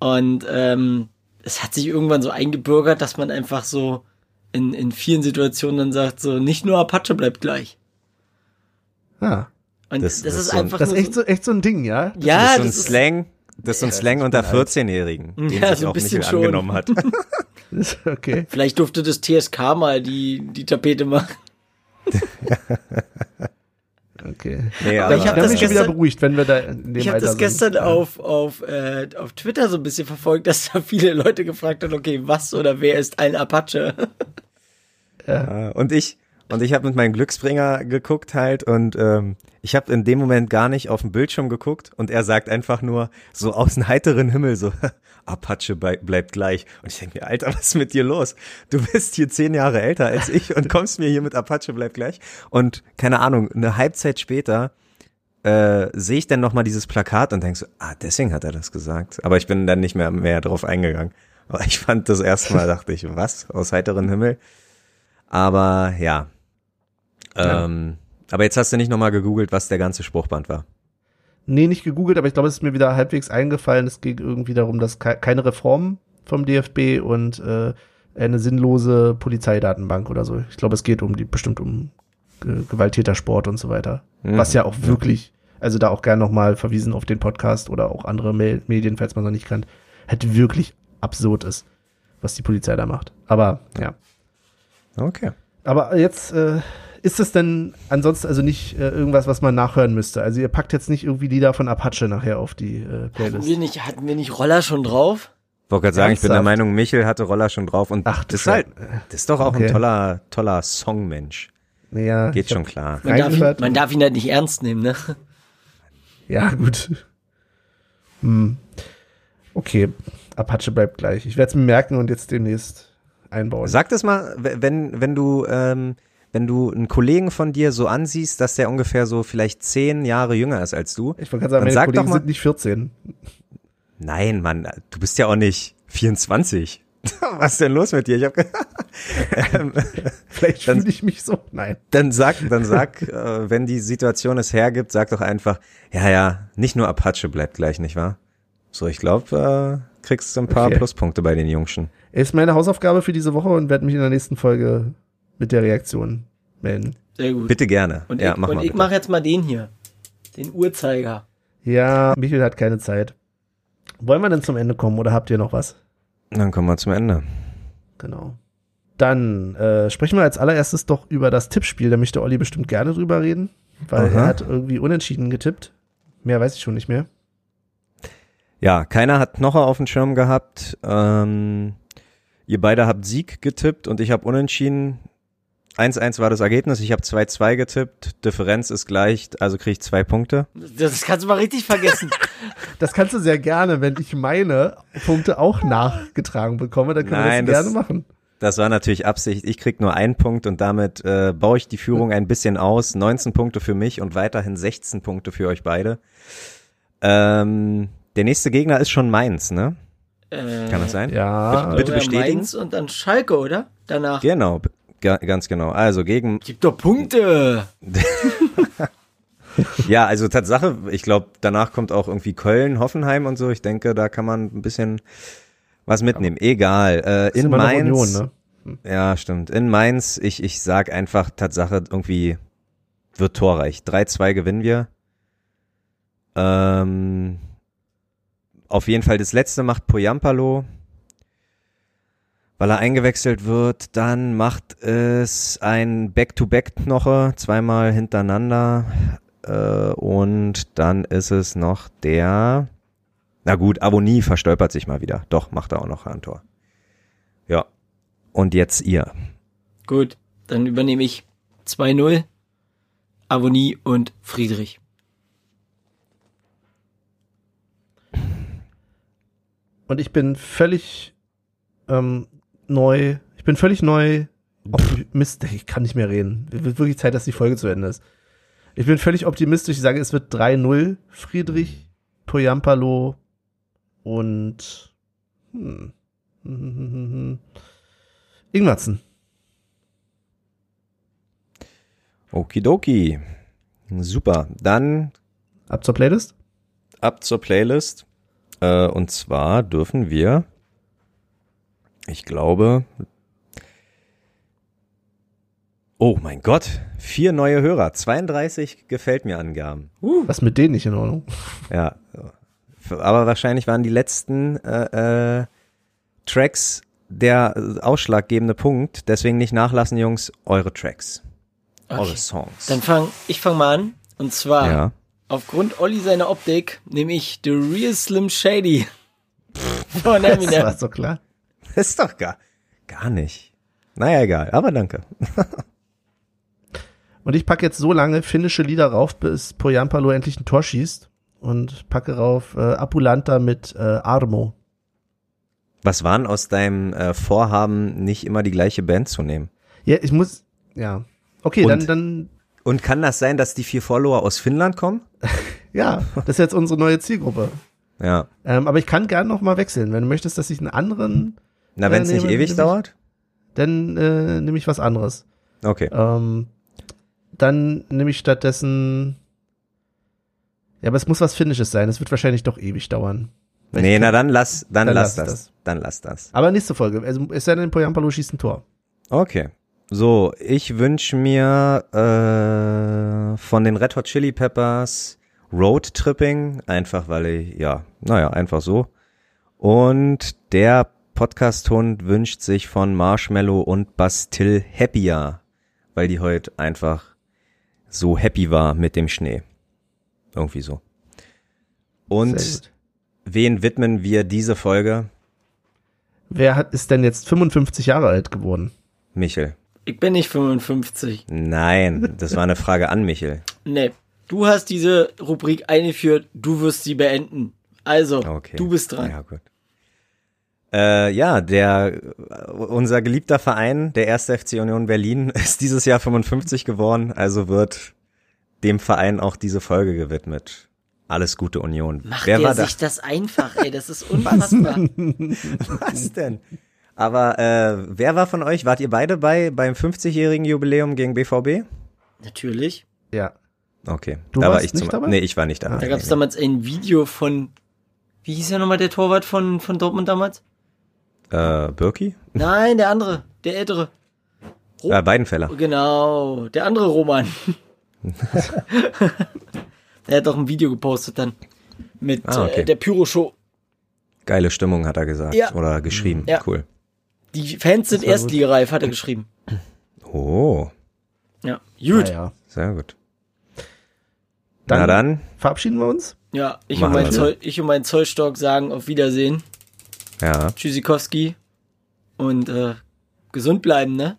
Und ähm, es hat sich irgendwann so eingebürgert, dass man einfach so in, in vielen Situationen dann sagt, so nicht nur Apache bleibt gleich. Ja, Und Das- das, das ist so ein- einfach das ist echt so, echt so ein Ding, ja? so, ja, das ist so ein das ist, Slang, das ist so ein Ja, Slang unter bin alt. 14-Jährigen, den Ja, sich so ein auch bisschen Michel schon. angenommen hat. Okay. Vielleicht durfte das TSK mal die, die Tapete machen. Okay. Nee, Aber ich hab bin das mich schon wieder beruhigt, wenn wir da in dem Ich habe das sind. gestern Ja. auf, auf, äh, auf Twitter so ein bisschen verfolgt, dass da viele Leute gefragt haben, okay, was oder wer ist ein Apache? Ja, und ich und ich habe mit meinem Glücksbringer geguckt halt und ähm, ich habe in dem Moment gar nicht auf den Bildschirm geguckt und er sagt einfach nur so aus dem heiteren Himmel so Apache bleibt gleich. Und ich denke mir Alter was ist mit dir los? Du bist hier zehn Jahre älter als ich und kommst mir hier mit Apache bleibt gleich. Und keine Ahnung eine Halbzeit später äh, sehe ich dann noch mal dieses Plakat und denk so ah deswegen hat er das gesagt. Aber ich bin dann nicht mehr mehr drauf eingegangen. Aber ich fand das erste Mal dachte ich was? Aus heiteren Himmel? Aber ja. Ja. Ähm, aber jetzt hast du nicht nochmal gegoogelt, was der ganze Spruchband war. Nee, nicht gegoogelt, aber ich glaube, es ist mir wieder halbwegs eingefallen. Es ging irgendwie darum, dass ke keine Reform vom DFB und äh, eine sinnlose Polizeidatenbank oder so. Ich glaube, es geht um die bestimmt um Ge Gewalttätersport und so weiter. Hm. Was ja auch wirklich, also da auch gern nochmal verwiesen auf den Podcast oder auch andere Me Medien, falls man es noch nicht kennt, halt wirklich absurd ist, was die Polizei da macht. Aber ja. Okay. Aber jetzt äh, ist es denn ansonsten also nicht äh, irgendwas, was man nachhören müsste? Also ihr packt jetzt nicht irgendwie Lieder von Apache nachher auf die äh, Hatten Playlist. wir nicht, hatten wir nicht Roller schon drauf? Wollte gerade sagen, ich bin der? Meinung, Michel hatte Roller schon drauf und Ach, das ist halt, das ist doch auch Okay. ein toller, toller Songmensch. Naja, Geht ich schon klar. Man darf, ihn, man darf ihn halt nicht ernst nehmen, ne? Ja, gut. Hm. Okay, Apache bleibt gleich. Ich werde es mir merken und jetzt demnächst einbauen. Sag das mal, wenn, wenn du, ähm, wenn du einen Kollegen von dir so ansiehst, dass der ungefähr so vielleicht zehn Jahre jünger ist als du. ich wollte gerade sagen, Dann meine sag Kollegen doch mal- sind nicht 14. Nein, Mann, du bist ja auch nicht 24. Was ist denn los mit dir? Ich hab, ähm, Vielleicht fühle ich mich so. Nein. dann sag, dann sag, äh, wenn die Situation es hergibt, sag doch einfach, ja, ja, nicht nur Apache bleibt gleich, nicht wahr? So, ich glaube, äh, kriegst du ein paar Okay. Pluspunkte bei den Jungschen. Ist meine Hausaufgabe für diese Woche und werde mich in der nächsten Folge mit der Reaktion melden. Sehr gut. Bitte gerne. Und ja, ich, mach und mal ich mache jetzt mal den hier. Den Uhrzeiger. Ja, Michael hat keine Zeit. Wollen wir denn zum Ende kommen oder habt ihr noch was? Dann kommen wir zum Ende. Genau. Dann äh, sprechen wir als allererstes doch über das Tippspiel. Da möchte Olli bestimmt gerne drüber reden, weil Aha. er hat irgendwie unentschieden getippt. Mehr weiß ich schon nicht mehr. Ja, keiner hat Knocher auf dem Schirm gehabt. Ähm, ihr beide habt Sieg getippt und ich habe unentschieden. 1-1 war das Ergebnis. Ich habe 2-2 getippt. Differenz ist gleich, also kriege ich zwei Punkte. Das kannst du mal richtig vergessen. Das kannst du sehr gerne, wenn ich meine Punkte auch nachgetragen bekomme, dann können Nein, wir das das- gerne machen. Das war natürlich Absicht. Ich krieg nur einen Punkt und damit äh, baue ich die Führung ein bisschen aus. 19 Punkte für mich und weiterhin 16 Punkte für euch beide. Ähm, der nächste Gegner ist schon Mainz, ne? Äh, Kann das sein? Ja, Bitte bestätigen. Mainz und dann Schalke, oder? Danach. Genau, b- ga, ganz genau. Also gegen, Gib doch Punkte. ja, also Tatsache, ich glaube, danach kommt auch irgendwie Köln, Hoffenheim und so. Ich denke, da kann man ein bisschen was mitnehmen. Egal. Äh, in Mainz. Union, ne? Ja, stimmt. In Mainz, ich, ich sag einfach, Tatsache, irgendwie wird torreich. 3-2 gewinnen wir. Ähm, auf jeden Fall das letzte macht Poyampalo, weil er eingewechselt wird. Dann macht es ein Back-to-Back-Knoche, zweimal hintereinander. Äh, und dann ist es noch der, na gut, Aboni verstolpert sich mal wieder. Doch, macht er auch noch ein Tor. Ja. Und jetzt ihr. Gut, dann übernehme ich 2-0. Avonie und Friedrich. Und ich bin völlig ähm, neu, ich bin völlig neu. Mist, ich kann nicht mehr reden. Es wird wirklich Zeit, dass die Folge zu Ende ist. Ich bin völlig optimistisch. Ich sage, es wird 3-0 Friedrich, Poyampalo und hm, hm, Ingwertsen. Okidoki. Super. Dann Ab zur Playlist? ab zur Playlist. Äh, und zwar dürfen wir, ich glaube, oh mein Gott, vier neue Hörer, 32 gefällt mir Angaben. Was mit denen nicht in Ordnung? Ja, aber wahrscheinlich waren die letzten äh, äh, Tracks der ausschlaggebende Punkt. Deswegen nicht nachlassen, Jungs, eure Tracks, eure Okay. Songs. Dann fang, ich fange mal an. Und zwar, ja. aufgrund Olli seiner Optik, nehme ich The Real Slim Shady. Von Das Eminem. war so klar. Ist doch gar, gar nicht. Naja, egal, aber danke. Und ich packe jetzt so lange finnische Lieder rauf, bis Poyampalo endlich ein Tor schießt. Und packe rauf äh, Apulanta mit äh, Armo. Was waren aus deinem äh, Vorhaben, nicht immer die gleiche Band zu nehmen? Ja, ich muss, ja. Okay, Und? dann, dann, Und kann das sein, dass die vier Follower aus Finnland kommen? ja, das ist jetzt unsere neue Zielgruppe. Ja. Ähm, aber ich kann gern noch mal wechseln. Wenn du möchtest, dass ich einen anderen, Na, wenn es Äh, nicht ewig dauert? dann äh, nehme ich was anderes. Okay. Ähm, dann nehme ich stattdessen, ja, aber es muss was Finnisches sein. Es wird wahrscheinlich doch ewig dauern. Nee, na dann lass, dann, Dann lass lass das. das. Dann lass das. Aber nächste Folge. Also es sei denn, Poyampalo schießt ein Tor. Okay. So, ich wünsche mir äh, von den Red Hot Chili Peppers Road Tripping, einfach weil ich, ja, naja, einfach so. Und der Podcast-Hund wünscht sich von Marshmallow und Bastille Happier, weil die heute einfach so happy war mit dem Schnee. Irgendwie so. Und wen widmen wir diese Folge? Wer hat, ist denn jetzt 55 Jahre alt geworden? Michel. Ich bin nicht 55. Nein, das war eine Frage an Michel. Nee. Du hast diese Rubrik eingeführt, du wirst sie beenden. Also, Okay. du bist dran. Ja, gut. Äh, ja, der unser geliebter Verein, der erste FC Union Berlin, ist dieses Jahr 55 geworden, also wird dem Verein auch diese Folge gewidmet. Alles Gute Union. Macht Wer der war da? sich das einfach, ey, das ist unfassbar. Was denn? Aber äh, wer war von euch? Wart ihr beide bei beim 50-jährigen Jubiläum gegen BVB? Natürlich. Ja. Okay, Du da war warst ich zum nicht dabei? Nee, ich war nicht dabei. Da gab es damals ein Video von, wie hieß ja nochmal der Torwart von, von Dortmund damals? Äh, Birki? Nein, der andere, der ältere. Äh, Weidenfeller. Genau, der andere Roman. Er hat doch ein Video gepostet dann mit Ah, okay. äh, der Pyro-Show. Geile Stimmung, hat er gesagt. Ja. Oder geschrieben. Ja. Cool. Die Fans sind erstligareif, hat er geschrieben. Oh, Ja, gut. Naja. sehr gut. Dann- Na dann, Verabschieden wir uns? Ja, ich und, mein. Zoll, ich und mein Zollstock sagen auf Wiedersehen. Ja. Tschüssikowski. Und äh, gesund bleiben, ne?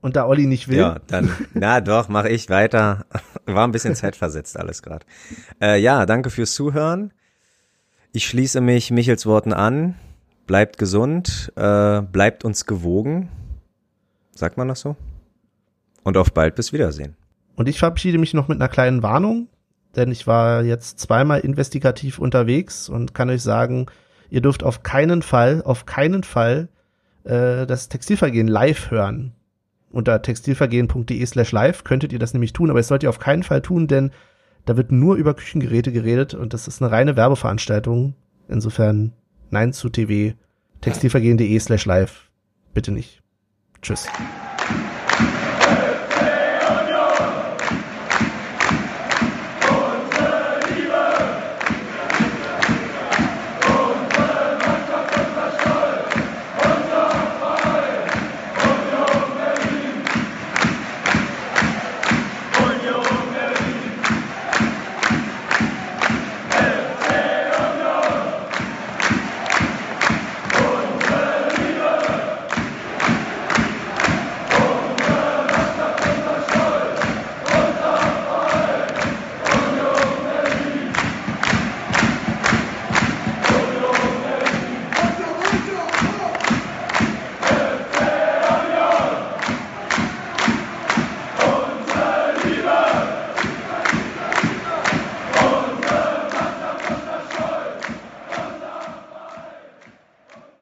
Und da Olli nicht will, Ja, dann, na doch, mache ich weiter. War ein bisschen zeitversetzt alles gerade. Äh, ja, danke fürs Zuhören. Ich schließe mich Michels Worten an. Bleibt gesund, äh, bleibt uns gewogen. Sagt man das so? Und auf bald, bis Wiedersehen. Und ich verabschiede mich noch mit einer kleinen Warnung, denn ich war jetzt zweimal investigativ unterwegs und kann euch sagen, ihr dürft auf keinen Fall, auf keinen Fall äh, das Textilvergehen live hören. Unter textilvergehen.de slash live könntet ihr das nämlich tun, aber das sollt ihr auf keinen Fall tun, denn da wird nur über Küchengeräte geredet und das ist eine reine Werbeveranstaltung. Insofern nein zu TV, textilvergehen.de slash live. Bitte nicht. Tschüss.